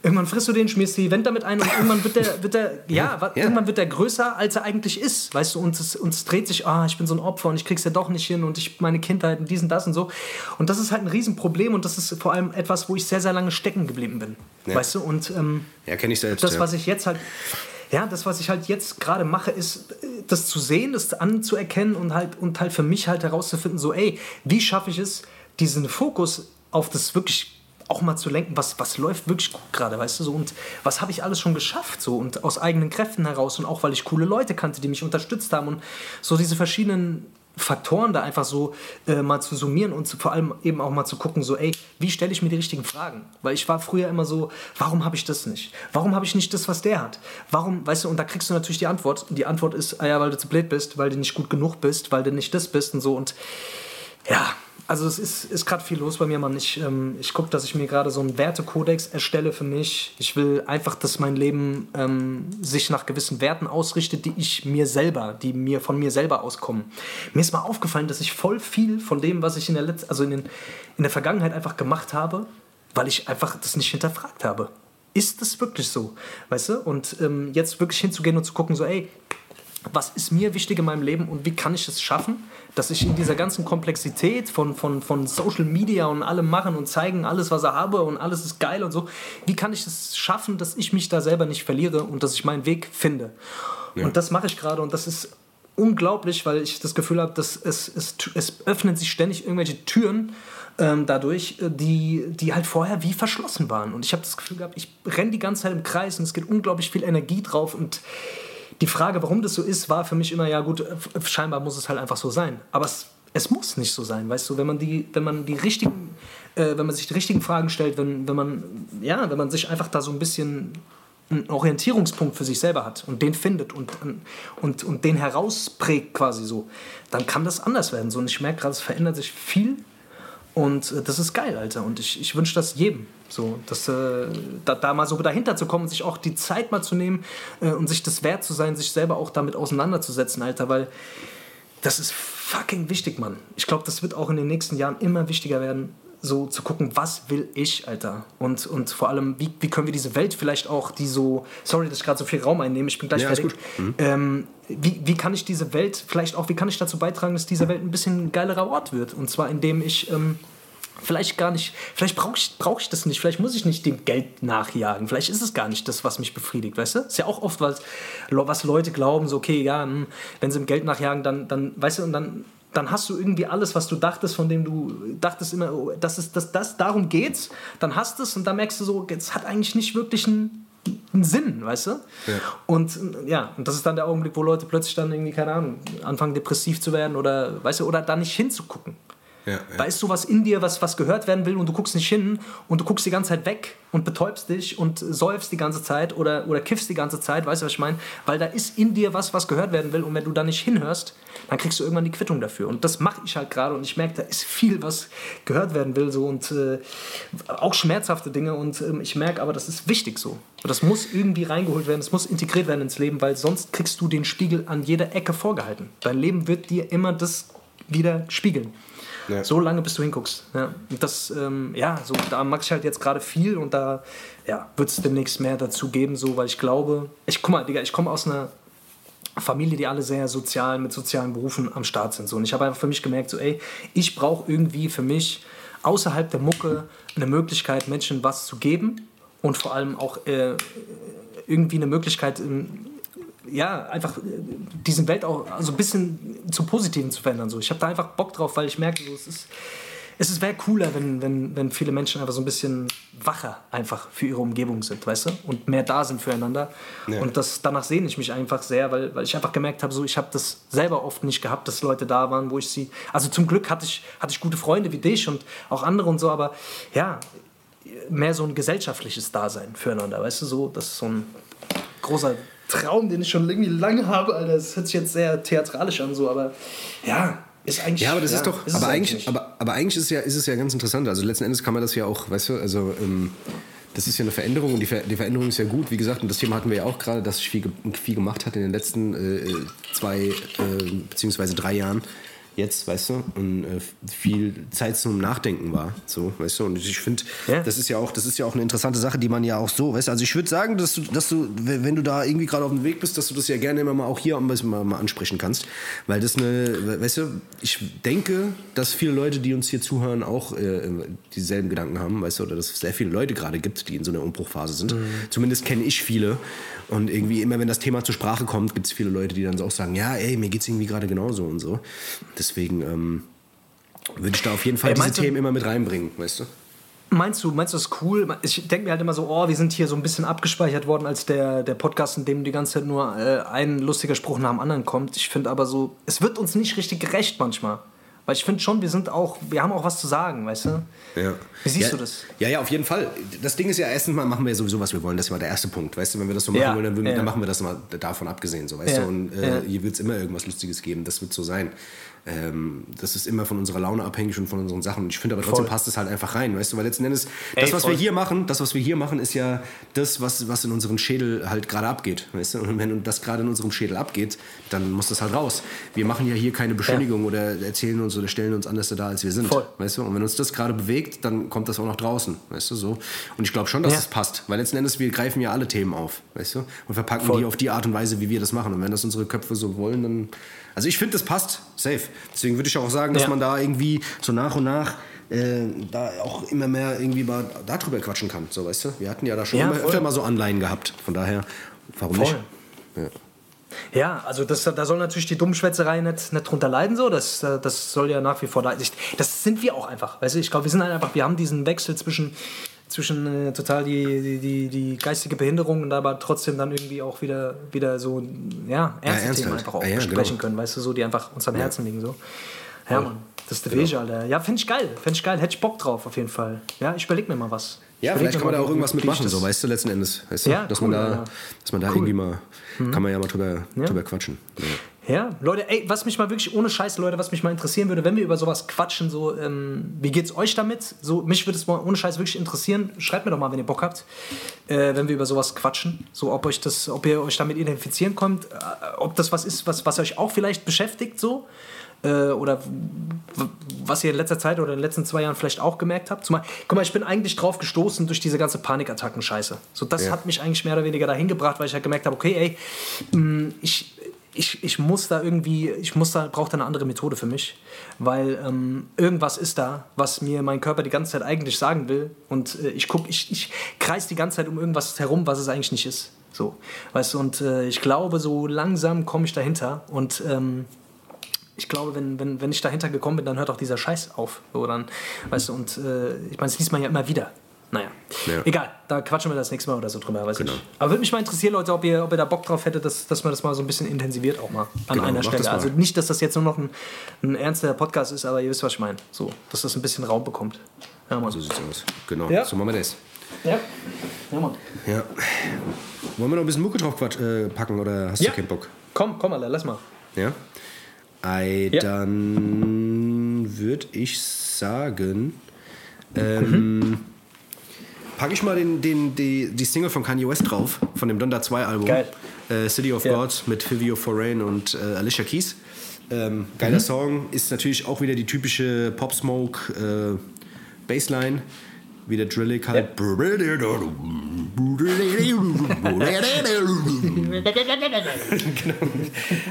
Irgendwann frisst du den, schmierst die Wände damit ein und irgendwann wird der, wird der ja, ja, irgendwann wird der größer, als er eigentlich ist, weißt du, und es, und es dreht sich, ah, ich bin so ein Opfer und ich krieg's ja doch nicht hin und ich, meine Kindheit und diesen, das und so. Und das ist halt ein Riesenproblem und das ist vor allem etwas, wo ich sehr, sehr lange stecken geblieben bin, ja. weißt du, und ähm, ja, kenne ich selbst. Das, was ich jetzt halt, ja, das, was ich halt jetzt gerade mache, ist, das zu sehen, das anzuerkennen und halt, und halt für mich halt herauszufinden, so, ey, wie schaffe ich es, diesen Fokus auf das wirklich auch mal zu lenken, was, was läuft wirklich gut gerade, weißt du, so und was habe ich alles schon geschafft, so und aus eigenen Kräften heraus und auch weil ich coole Leute kannte, die mich unterstützt haben und so diese verschiedenen Faktoren da einfach so äh, mal zu summieren und zu, vor allem eben auch mal zu gucken, so, ey, wie stelle ich mir die richtigen Fragen? Weil ich war früher immer so, warum habe ich das nicht? Warum habe ich nicht das, was der hat? Warum, weißt du, und da kriegst du natürlich die Antwort. Die Antwort ist, ah ja, weil du zu blöd bist, weil du nicht gut genug bist, weil du nicht das bist und so und ja, also es ist, ist gerade viel los bei mir, Mann. Ich, ähm, ich gucke, dass ich mir gerade so einen Wertekodex erstelle für mich. Ich will einfach, dass mein Leben ähm, sich nach gewissen Werten ausrichtet, die ich mir selber, die mir von mir selber auskommen. Mir ist mal aufgefallen, dass ich voll viel von dem, was ich in der, Letz also in, den, in der Vergangenheit einfach gemacht habe, weil ich einfach das nicht hinterfragt habe. Ist das wirklich so? Weißt du? Und ähm, jetzt wirklich hinzugehen und zu gucken, so, ey, was ist mir wichtig in meinem Leben und wie kann ich es schaffen, dass ich in dieser ganzen Komplexität von, von, von Social Media und allem machen und zeigen, alles, was er habe und alles ist geil und so, wie kann ich es schaffen, dass ich mich da selber nicht verliere und dass ich meinen Weg finde? Ja. Und das mache ich gerade und das ist unglaublich, weil ich das Gefühl habe, dass es, es, es öffnen sich ständig irgendwelche Türen ähm, dadurch, äh, die, die halt vorher wie verschlossen waren. Und ich habe das Gefühl gehabt, ich renne die ganze Zeit im Kreis und es geht unglaublich viel Energie drauf und die Frage, warum das so ist, war für mich immer, ja gut, scheinbar muss es halt einfach so sein. Aber es, es muss nicht so sein, weißt du, wenn man die, wenn man die richtigen, äh, wenn man sich die richtigen Fragen stellt, wenn, wenn man, ja, wenn man sich einfach da so ein bisschen einen Orientierungspunkt für sich selber hat und den findet und, und, und den herausprägt quasi so, dann kann das anders werden. So, und ich merke gerade, es verändert sich viel und äh, das ist geil, Alter. Und ich, ich wünsche das jedem. So, dass, äh, da, da, mal so dahinter zu kommen sich auch die Zeit mal zu nehmen äh, und sich das wert zu sein, sich selber auch damit auseinanderzusetzen, Alter, weil das ist fucking wichtig, Mann. Ich glaube, das wird auch in den nächsten Jahren immer wichtiger werden, so zu gucken, was will ich, Alter? Und, und vor allem, wie, wie können wir diese Welt vielleicht auch, die so, sorry, dass ich gerade so viel Raum einnehme, ich bin gleich ja, fertig. Mhm. Ähm, wie, wie kann ich diese Welt, vielleicht auch, wie kann ich dazu beitragen, dass diese Welt ein bisschen ein geilerer Ort wird? Und zwar, indem ich ähm, vielleicht gar nicht, vielleicht brauche ich, brauch ich das nicht, vielleicht muss ich nicht dem Geld nachjagen, vielleicht ist es gar nicht das, was mich befriedigt, weißt du? Ist ja auch oft, was, was Leute glauben, so, okay, ja, hm, wenn sie dem Geld nachjagen, dann, dann, weißt du, und dann dann hast du irgendwie alles, was du dachtest, von dem du dachtest immer, oh, das ist, das, das, darum geht's, dann hast du es und dann merkst du so, es hat eigentlich nicht wirklich einen, einen Sinn, weißt du? Ja. Und ja, und das ist dann der Augenblick, wo Leute plötzlich dann irgendwie, keine Ahnung, anfangen depressiv zu werden oder, weißt du, oder da nicht hinzugucken. Ja, ja. Weißt du, was in dir, was, was gehört werden will und du guckst nicht hin und du guckst die ganze Zeit weg und betäubst dich und säufst die ganze Zeit oder, oder kiffst die ganze Zeit, weißt du, was ich meine? Weil da ist in dir was, was gehört werden will und wenn du da nicht hinhörst, dann kriegst du irgendwann die Quittung dafür. Und das mache ich halt gerade und ich merke, da ist viel, was gehört werden will so und äh, auch schmerzhafte Dinge und äh, ich merke aber, das ist wichtig so. Und das muss irgendwie reingeholt werden, das muss integriert werden ins Leben, weil sonst kriegst du den Spiegel an jeder Ecke vorgehalten. Dein Leben wird dir immer das wieder spiegeln. Ja. So lange, bis du hinguckst. Ja. Und das, ähm, ja, so, da mache ich halt jetzt gerade viel und da ja, wird es demnächst mehr dazu geben, so, weil ich glaube, ich guck mal, Digga, ich komme aus einer Familie, die alle sehr sozial, mit sozialen Berufen am Start sind. So. Und ich habe einfach für mich gemerkt, so, ey, ich brauche irgendwie für mich außerhalb der Mucke eine Möglichkeit, Menschen was zu geben und vor allem auch äh, irgendwie eine Möglichkeit, ja, einfach äh, diesen Welt auch so ein bisschen zum Positiven zu verändern. So. Ich habe da einfach Bock drauf, weil ich merke, so, es ist, es wäre cooler, wenn, wenn, wenn viele Menschen einfach so ein bisschen wacher einfach für ihre Umgebung sind, weißt du? Und mehr da sind füreinander. Ja. Und das, danach sehne ich mich einfach sehr, weil, weil ich einfach gemerkt habe, so, ich habe das selber oft nicht gehabt, dass Leute da waren, wo ich sie. Also zum Glück hatte ich, hatte ich gute Freunde wie dich und auch andere und so, aber ja, mehr so ein gesellschaftliches Dasein füreinander, weißt du? So, das ist so ein großer Traum, den ich schon irgendwie lange habe, Alter. Das hört sich jetzt sehr theatralisch an, so, aber ja, ist eigentlich. Ja, aber das ja, ist doch. Ist aber, eigentlich, aber, aber eigentlich ist, ja, ist es ja ganz interessant. Also letzten Endes kann man das ja auch, weißt du, also. Ähm, das ist ja eine Veränderung und die, Ver die, Veränderung ist ja gut. Wie gesagt, und das Thema hatten wir ja auch gerade, dass sich viel, viel gemacht hat in den letzten äh, zwei äh, beziehungsweise drei Jahren jetzt, weißt du, und äh, viel Zeit zum Nachdenken war, so, weißt du, und ich finde, Ja. das ist ja auch, das ist ja auch eine interessante Sache, die man ja auch so, weißt du, also ich würde sagen, dass du, dass du, wenn du da irgendwie gerade auf dem Weg bist, dass du das ja gerne immer mal auch hier mal, mal ansprechen kannst, weil das eine, weißt du, ich denke, dass viele Leute, die uns hier zuhören, auch äh, dieselben Gedanken haben, weißt du, oder dass es sehr viele Leute gerade gibt, die in so einer Umbruchphase sind. Zumindest kenne ich viele und irgendwie immer, wenn das Thema zur Sprache kommt, gibt es viele Leute, die dann so auch sagen, ja, ey, mir geht's irgendwie gerade genauso und so. Deswegen ähm, würde ich da auf jeden Fall diese Themen immer mit reinbringen, weißt du? Meinst du, meinst du das ist cool? Ich denke mir halt immer so, oh, wir sind hier so ein bisschen abgespeichert worden als der, der Podcast, in dem die ganze Zeit nur äh, ein lustiger Spruch nach dem anderen kommt. Ich finde aber so, es wird uns nicht richtig gerecht manchmal. Weil ich finde schon, wir sind auch, wir haben auch was zu sagen, weißt du? Ja. Wie siehst ja, du das? Ja, ja, auf jeden Fall. Das Ding ist ja, erstens mal machen wir sowieso, was wir wollen. Das war der erste Punkt. Weißt du, wenn wir das so machen Ja, wollen, dann, ja. dann machen wir das mal davon abgesehen. So, weißt du? Und äh, hier wird es immer irgendwas Lustiges geben. Das wird so sein. Ähm, das ist immer von unserer Laune abhängig und von unseren Sachen. Ich finde aber trotzdem Voll. passt es halt einfach rein, weißt du, weil letzten Endes, Ey, das, was voll. wir hier machen, das, was wir hier machen, ist ja das, was, was in unserem Schädel halt gerade abgeht, weißt du. Und wenn das gerade in unserem Schädel abgeht, dann muss das halt raus. Wir machen ja hier keine Beschönigung oder erzählen uns oder stellen uns anders da, als wir sind, Voll. weißt du. Und wenn uns das gerade bewegt, dann kommt das auch nach draußen, weißt du, so. Und ich glaube schon, dass Ja. das passt, weil letzten Endes, wir greifen ja alle Themen auf, weißt du, und verpacken die auf die Art und Weise, wie wir das machen. Und wenn das unsere Köpfe so wollen, dann, also ich finde, das passt, safe. Deswegen würde ich auch sagen, dass Ja. man da irgendwie so nach und nach äh, da auch immer mehr irgendwie mal darüber quatschen kann, so, weißt du. Wir hatten ja da schon Ja, immer öfter mal so Anleihen gehabt, von daher, warum Voll. nicht? Ja. Ja, also das, da soll natürlich die Dummschwätzerei nicht, nicht drunter leiden, so. Das, äh, das soll ja nach wie vor da. Ich, das sind wir auch einfach. Weißt du, ich glaube, wir sind halt einfach, wir haben diesen Wechsel zwischen, zwischen äh, total die, die, die, die geistige Behinderung und aber trotzdem dann irgendwie auch wieder, wieder so ja, ernste ernst Themen einfach auch ja, besprechen genau. können, weißt du, so, die einfach uns am Herzen liegen. So. Ja, Mann. Das ist der Genau. Wege, Alter. Ja, finde ich geil. Finde ich geil. Hätte ich Bock drauf, auf jeden Fall. Ja, ich überlege mir mal was. Ja, vielleicht kann man da auch irgendwas mitmachen, so, weißt du, letzten Endes. Weißt du? Ja, dass, cool, man da, Alter. dass man da Cool. irgendwie mal, kann man ja mal drüber, drüber quatschen. Ja. Leute, ey, was mich mal wirklich ohne Scheiß, Leute, was mich mal interessieren würde, wenn wir über sowas quatschen, so, ähm, wie geht's euch damit? So, mich würde es mal ohne Scheiß wirklich interessieren. Schreibt mir doch mal, wenn ihr Bock habt, äh, wenn wir über sowas quatschen. So, ob euch das, ob ihr euch damit identifizieren könnt, äh, ob das was ist, was, was euch auch vielleicht beschäftigt, so. Äh, oder was ihr in letzter Zeit oder in den letzten zwei Jahren vielleicht auch gemerkt habt. Zumal, guck mal, ich bin eigentlich drauf gestoßen durch diese ganze Panikattacken-Scheiße. So, das Ja. hat mich eigentlich mehr oder weniger dahin gebracht, weil ich halt gemerkt habe, okay, ey, mh, ich, ich, ich muss da irgendwie, ich muss da, brauche da eine andere Methode für mich, weil ähm, irgendwas ist da, was mir mein Körper die ganze Zeit eigentlich sagen will und äh, ich guck, ich, ich kreis die ganze Zeit um irgendwas herum, was es eigentlich nicht ist. So, weißt du, und äh, ich glaube, so langsam komme ich dahinter und ähm, ich glaube, wenn, wenn, wenn ich dahinter gekommen bin, dann hört auch dieser Scheiß auf. So, dann, weißt du, und äh, ich meine, das liest man ja immer wieder. Naja, Ja. egal, da quatschen wir das nächste Mal oder so drüber, weiß Genau. ich. Aber würde mich mal interessieren, Leute, ob ihr, ob ihr da Bock drauf hättet, dass, dass man das mal so ein bisschen intensiviert auch mal an Genau, einer Stelle. Also nicht, dass das jetzt nur noch ein, ein ernster Podcast ist, aber ihr wisst, was ich meine. So, dass das ein bisschen Raum bekommt. Ja, Mann. So sieht's aus. Genau, Ja. so machen wir das. Ja. Ja, Mann. Ja. Wollen wir noch ein bisschen Mucke drauf äh, packen oder hast Ja. du keinen Bock? Komm, komm, Alter, lass mal. Ja? Ei, Ja. dann würde ich sagen, ähm, packe ich mal den, den, die, die Single von Kanye West drauf, von dem Donda 2 Album. Geil. Äh, City of Ja. God mit Fivio Foreign und äh, Alicia Keys. Ähm, geiler Song, ist natürlich auch wieder die typische Pop Smoke äh, Bassline. Wie der Drillick halt. genau.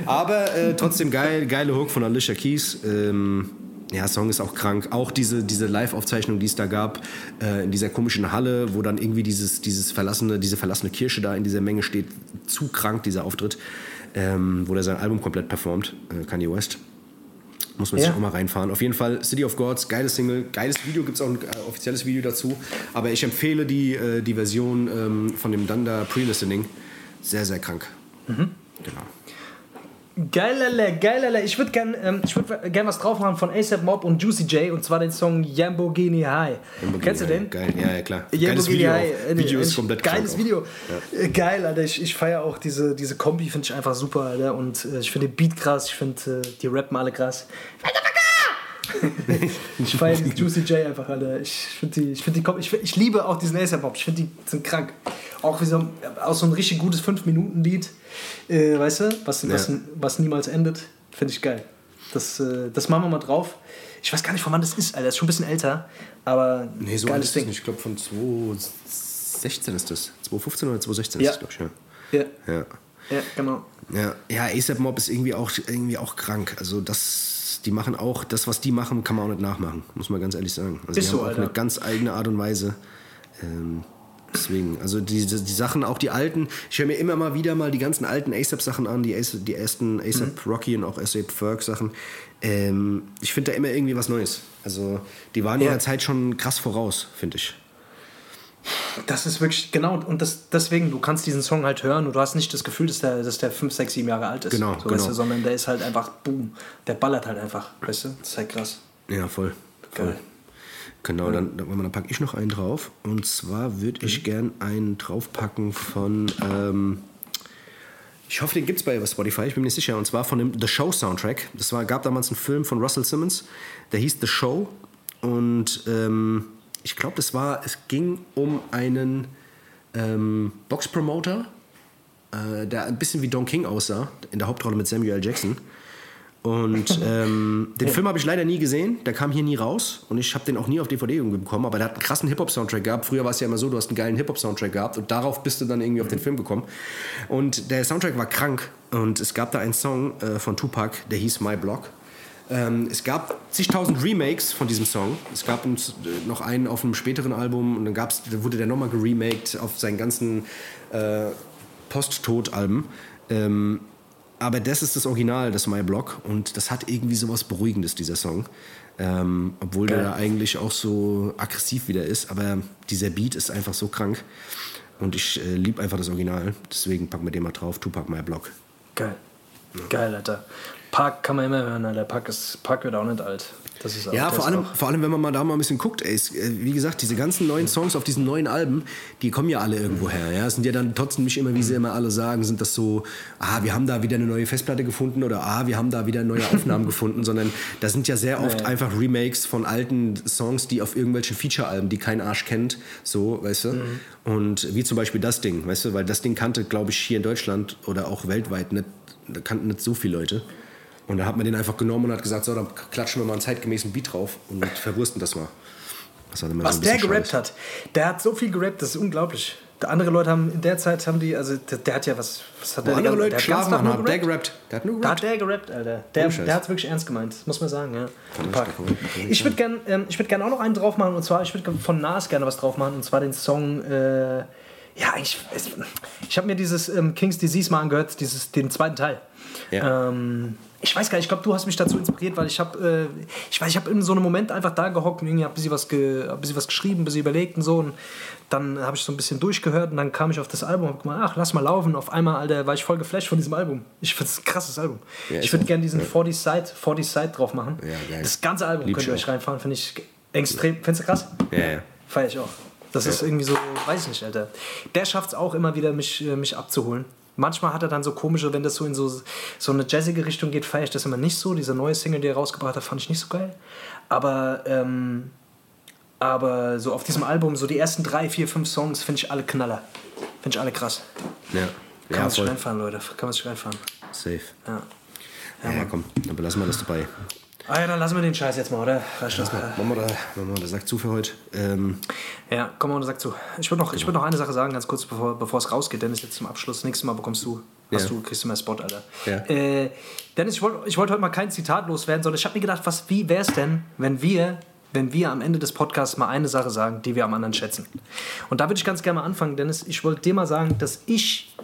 Aber äh, trotzdem geil, geile Hook von Alicia Keys. Ähm, ja, Song ist auch krank. Auch diese, diese Live-Aufzeichnung, die es da gab, äh, in dieser komischen Halle, wo dann irgendwie dieses, dieses verlassene, diese verlassene Kirche da in dieser Menge steht. Zu krank, dieser Auftritt. Ähm, wo der sein Album komplett performt, äh, Kanye West. Muss man Ja. sich auch mal reinfahren. Auf jeden Fall City of Gods, geiles Single, geiles Video, gibt es auch ein äh, offizielles Video dazu. Aber ich empfehle die, äh, die Version ähm, von dem Dunder Pre-Listening. Sehr, sehr krank. Mhm. Genau. Geilele, geilele. Ich würde gern, ähm, ich würd gern was drauf machen von ASAP Mob und Juicy J und zwar den Song Lamborghini High. Kennst du den? Geil, ja, ja klar. Lamborghini Geiles Video. High. Äh, Video ein ist komplett Geiles Video. Äh, Geil, Alter. Ich, ich feiere auch diese, diese Kombi, finde ich einfach super, Alter. Und äh, ich finde den Beat krass, ich finde äh, die rappen alle krass. Ich feiere Juicy J einfach, Alter. Ich finde die, ich find die ich, ich liebe auch diesen ASAP Mob. Ich finde die sind krank. Auch wie so, auch so ein richtig gutes 5-Minuten-Lied, äh, weißt du, was, was, Ja. was niemals endet. Finde ich geil. Das, äh, das machen wir mal drauf. Ich weiß gar nicht, von wann das ist, Alter. Das ist schon ein bisschen älter. Aber Nee, so alt geiles ist das Ding. nicht. Ich glaube, von 2016 ist das. 2015 oder 2016 Ja. ist das, glaube ich. Ja, Ja. ja. ja, genau. Ja, ja ASAP Mob ist irgendwie auch, irgendwie auch krank. Also das, die machen auch, das, was die machen, kann man auch nicht nachmachen, muss man ganz ehrlich sagen. Also Ist die so, haben auch Alter. eine ganz eigene Art und Weise. Ähm, deswegen, also die, die, die Sachen, auch die alten, ich höre mir immer mal wieder mal die ganzen alten ASAP-Sachen an, die, ASAP, die ersten ASAP Mhm. Rocky und auch ASAP Ferg-Sachen. Ähm, ich finde da immer irgendwie was Neues. Also die waren Ja. ihrer Zeit schon krass voraus, finde ich. Das ist wirklich, genau, und das, deswegen, du kannst diesen Song halt hören und du hast nicht das Gefühl, dass der, dass der 5, 6, 7 Jahre alt ist. Genau, so, genau. Weißt du, sondern der ist halt einfach, boom, der ballert halt einfach, weißt du? Das ist halt krass. Ja, voll. voll. Geil. Genau, dann, dann, dann packe ich noch einen drauf. Und zwar würde Mhm. ich gern einen draufpacken von. Ähm, ich hoffe, den gibt es bei Spotify, ich bin mir nicht sicher. Und zwar von dem The Show Soundtrack. Das war, gab damals einen Film von Russell Simmons, der hieß The Show. Und ähm, ich glaube, das war, es ging um einen ähm, Boxpromoter, äh, der ein bisschen wie Don King aussah, in der Hauptrolle mit Samuel L. Jackson. Und ähm, den Film habe ich leider nie gesehen, der kam hier nie raus und ich habe den auch nie auf DVD bekommen, aber der hat einen krassen Hip-Hop-Soundtrack gehabt. Früher war es ja immer so, du hast einen geilen Hip-Hop-Soundtrack gehabt und darauf bist du dann irgendwie auf den Film gekommen. Und der Soundtrack war krank und es gab da einen Song äh, von Tupac, der hieß My Block. Ähm, es gab zigtausend Remakes von diesem Song. Es gab äh, noch einen auf einem späteren Album und dann gab's, wurde der nochmal geremaked auf seinen ganzen äh, Post-Tod-Alben. Ähm, aber das ist das Original, das My Block und das hat irgendwie sowas Beruhigendes, dieser Song. Ähm, obwohl Geil. der eigentlich auch so aggressiv wieder ist, aber dieser Beat ist einfach so krank und ich äh, liebe einfach das Original. Deswegen packen wir den mal drauf, Tupac My Block. Geil. Geil, Alter. Park kann man immer hören, Alter. Park, ist, Park wird auch nicht alt. Auch, Ja, vor allem, vor allem, wenn man mal da mal ein bisschen guckt, ey, äh, wie gesagt, diese ganzen neuen Songs auf diesen neuen Alben, die kommen ja alle irgendwo her. Ja? Es sind ja dann trotzdem nicht immer, wie sie immer alle sagen, sind das so, ah, wir haben da wieder eine neue Festplatte gefunden oder ah, wir haben da wieder neue Aufnahmen gefunden, sondern da sind ja sehr oft Nee. einfach Remakes von alten Songs, die auf irgendwelchen Feature-Alben, die kein Arsch kennt, so, weißt du? Und wie zum Beispiel das Ding, weißt du, weil das Ding kannte, glaube ich, hier in Deutschland oder auch weltweit nicht, kannten nicht so viele Leute. Und da hat man den einfach genommen und hat gesagt, so, dann klatschen wir mal einen zeitgemäßen Beat drauf und verwursten das mal. Das Was so der gerappt Scheiß. hat, der hat so viel gerappt, das ist unglaublich. Der andere Leute haben in der Zeit haben die, also der, der hat ja was, was hat Wo der? andere der Leute hat geschlafen haben, hat der gerappt. gerappt. Der hat nur Da hat gerappt. der gerappt, Alter. Der, Scheiß. der hat es wirklich ernst gemeint, muss man sagen, ja. Ich würde gerne ähm, ich würd gern auch noch einen drauf machen und zwar, ich würde von Nas gerne was drauf machen und zwar den Song, äh, ja, ich, ich habe mir dieses ähm, King's Disease mal angehört, dieses, den zweiten Teil. Ja. Ähm, ich weiß gar nicht, ich glaube, du hast mich dazu inspiriert, weil ich habe, äh, ich weiß, ich habe in so einem Moment einfach da gehockt und irgendwie habe ein bisschen was, ge, ein bisschen was geschrieben, ein bisschen überlegt und so und dann habe ich so ein bisschen durchgehört und dann kam ich auf das Album und hab gemeint, ach, lass mal laufen. Auf einmal, Alter, war ich voll geflasht von diesem Album. Ich finde es ein krasses Album. Ja, ich würde gerne diesen 40 Side, 40 Side drauf machen. Ja. Das ganze Album Lieb könnt ihr euch reinfahren, finde ich extrem. Findest du krass? Ja, ja. Feier ich auch. Das ist irgendwie so, weiß ich nicht, Alter. Der schafft es auch immer wieder, mich, äh, mich abzuholen. Manchmal hat er dann so komische, wenn das so in so, so eine jazzige Richtung geht, feiere ich das immer nicht so. Diese neue Single, die er rausgebracht hat, fand ich nicht so geil. Aber, ähm, aber so auf diesem Album, so die ersten drei, vier, fünf Songs, finde ich alle Knaller. Finde ich alle krass. Ja, Kann ja man sich reinfahren, Leute. Kann man sich reinfahren. Safe. Ja. Ja, ja, komm, dann belassen wir das dabei. Ah ja, dann lassen wir den Scheiß jetzt mal, oder? Reicht das mal? Machen wir da, machen wir da Sack zu für heute. Ähm, Ja, komm mal, sag zu. Ich würde noch, ich würd noch eine Sache sagen, ganz kurz, bevor, bevor es rausgeht. Dennis, jetzt zum Abschluss. Nächstes Mal bekommst du, hast Ja. du, kriegst du mehr Spot, Alter. Ja. Äh, Dennis, ich wollte ich wollt heute mal kein Zitat loswerden, sondern ich habe mir gedacht, was, wie wäre es denn, wenn wir, wenn wir am Ende des Podcasts mal eine Sache sagen, die wir am anderen schätzen. Und da würde ich ganz gerne mal anfangen, Dennis. Ich wollte dir mal sagen, dass ich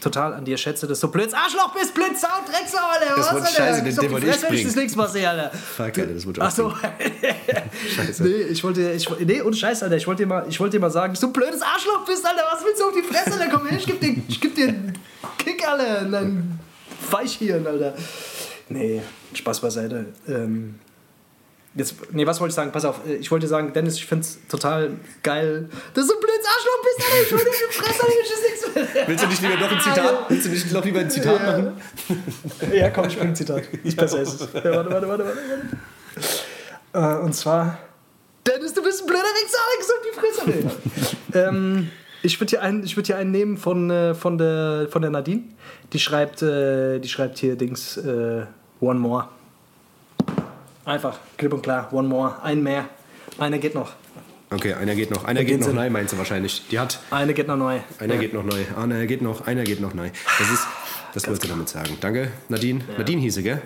total an dir schätze, dass du blöds Arschloch bist, blöd Sau, Drecksau, Alter. Das wird scheiße, den- den wollte ich ich das bringen. nächste Mal sehe, Alter. fuck, Alter, das wird Ach so. Scheiße. Nee, ich wollte, ich, nee, ohne Scheiß, Alter, ich wollte dir mal, ich wollte dir mal sagen, dass du blödes Arschloch bist, Alter, was willst du auf die Fresse, Alter, komm her, ich geb dir, ich geb dir einen Kick, Alter, und dann Weichhirn, Alter. Nee, Spaß beiseite. Ähm, jetzt, nee, was wollte ich sagen? Pass auf, äh, ich wollte dir sagen, Dennis, ich find's total geil, dass du ein blödes Arschloch bist, Alter, ich dir auf die Fresse, ich nichts mehr. Willst du nicht lieber noch ein Zitat? Willst du nicht noch lieber ein Zitat machen? Ja, komm, ich bring ein Zitat. Ist besser ist es. Ja, warte, warte, warte, warte. warte. Äh, und zwar, Dennis, du bist ein blöder Wichser, Alex, auf die Fresse. Nee. ähm, ich würde hier, einen- ich würd hier einen nehmen von, äh, von, der, von der Nadine. Die schreibt, äh, die schreibt hier Dings äh, One More. Einfach, klipp und klar. One more. Ein mehr. Einer geht noch. Okay, einer geht noch. Einer In geht noch neu, meinst du wahrscheinlich. Die hat. Eine geht noch neu. Einer Ja. geht noch neu. Einer geht noch. Einer geht noch neu. Das ist. Das wolltest du damit sagen. Danke, Nadine. Nadine hieße, gell?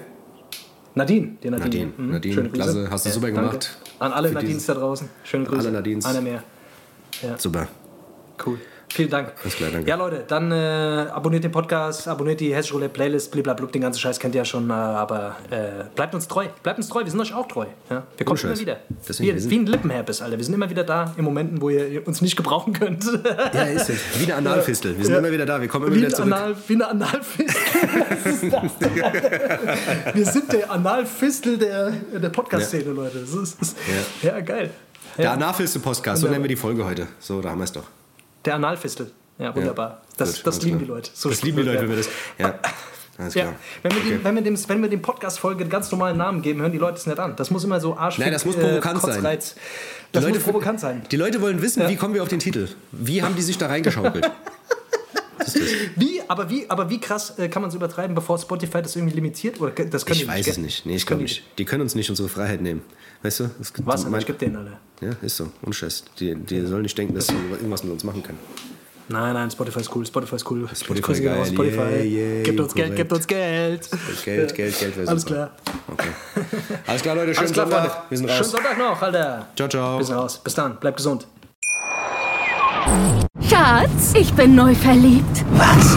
Nadine, die Nadine. Nadine, Mhm. Nadine, Schöne Grüße. klasse, hast du super danke. gemacht. An alle Nadines da draußen. Schöne Grüße. alle Nadines. Einer mehr. Super. Cool. Vielen Dank. Alles klar, danke. Ja, Leute, dann äh, abonniert den Podcast, abonniert die Hessische Roulette Playlist, bliblablub, den ganzen Scheiß kennt ihr ja schon, äh, aber äh, bleibt uns treu. Bleibt uns treu, wir sind euch auch treu. Ja? Wir kommen immer wieder. Deswegen, wir, wir sind- wie ein Lippenherpes, Alter. Wir sind immer wieder da in Momenten, wo ihr uns nicht gebrauchen könnt. Ja, ist es. Wie eine Analfistel. Wir sind Ja. immer wieder da. Wir kommen immer Wie wieder zurück. Anal, wie eine Analfistel. Was ist das denn? Wir sind der Analfistel der, der Podcast-Szene, Leute. Das ist, das ist, ja. geil. Der Ja. Analfistel-Podcast. So nennen wir die Folge heute. So, da haben wir es doch. Der Analfistel. Ja, wunderbar. Das, Gut, das lieben klar. die Leute. So das lieben die. Leute, wenn wir das. Ja. Alles Ja, wenn wir, Okay. dem, wenn wir dem, wenn wir dem Podcast-Folge einen ganz normalen Namen geben, hören die Leute es nicht an. Das muss immer so arsch Nein, das muss provokant sein. Kotzreiz. Die Das Leute- muss provokant sein. Die Leute wollen wissen, Ja. wie kommen wir auf den Titel? Wie haben die sich da reingeschaukelt? Wie, aber wie, aber wie krass äh, kann man es übertreiben, bevor Spotify das irgendwie limitiert? Oder das können Ich weiß es nicht. Nee, ich glaube nicht. Die können uns nicht unsere Freiheit nehmen. Weißt du? Es gibt Was? mein- ich gebe denen alle. Ja, ist so. Unscheiß. Die, die sollen nicht denken, dass sie irgendwas mit uns machen können. Nein, nein, Spotify ist cool. Spotify ist cool. Spotify raus, geil. Spotify. Yeah, yeah, gebt uns Geld, korrekt. gebt uns Geld. Geld, Geld, Geld. Alles super. klar. Okay. Alles klar, Leute. Schönen Alles klar, Sonntag. Freunde. Wir sind Schönen raus. Sonntag noch, Alter. Ciao, ciao. Wir sind raus. Bis dann. Bleibt gesund. Schatz, ich bin neu verliebt. Was?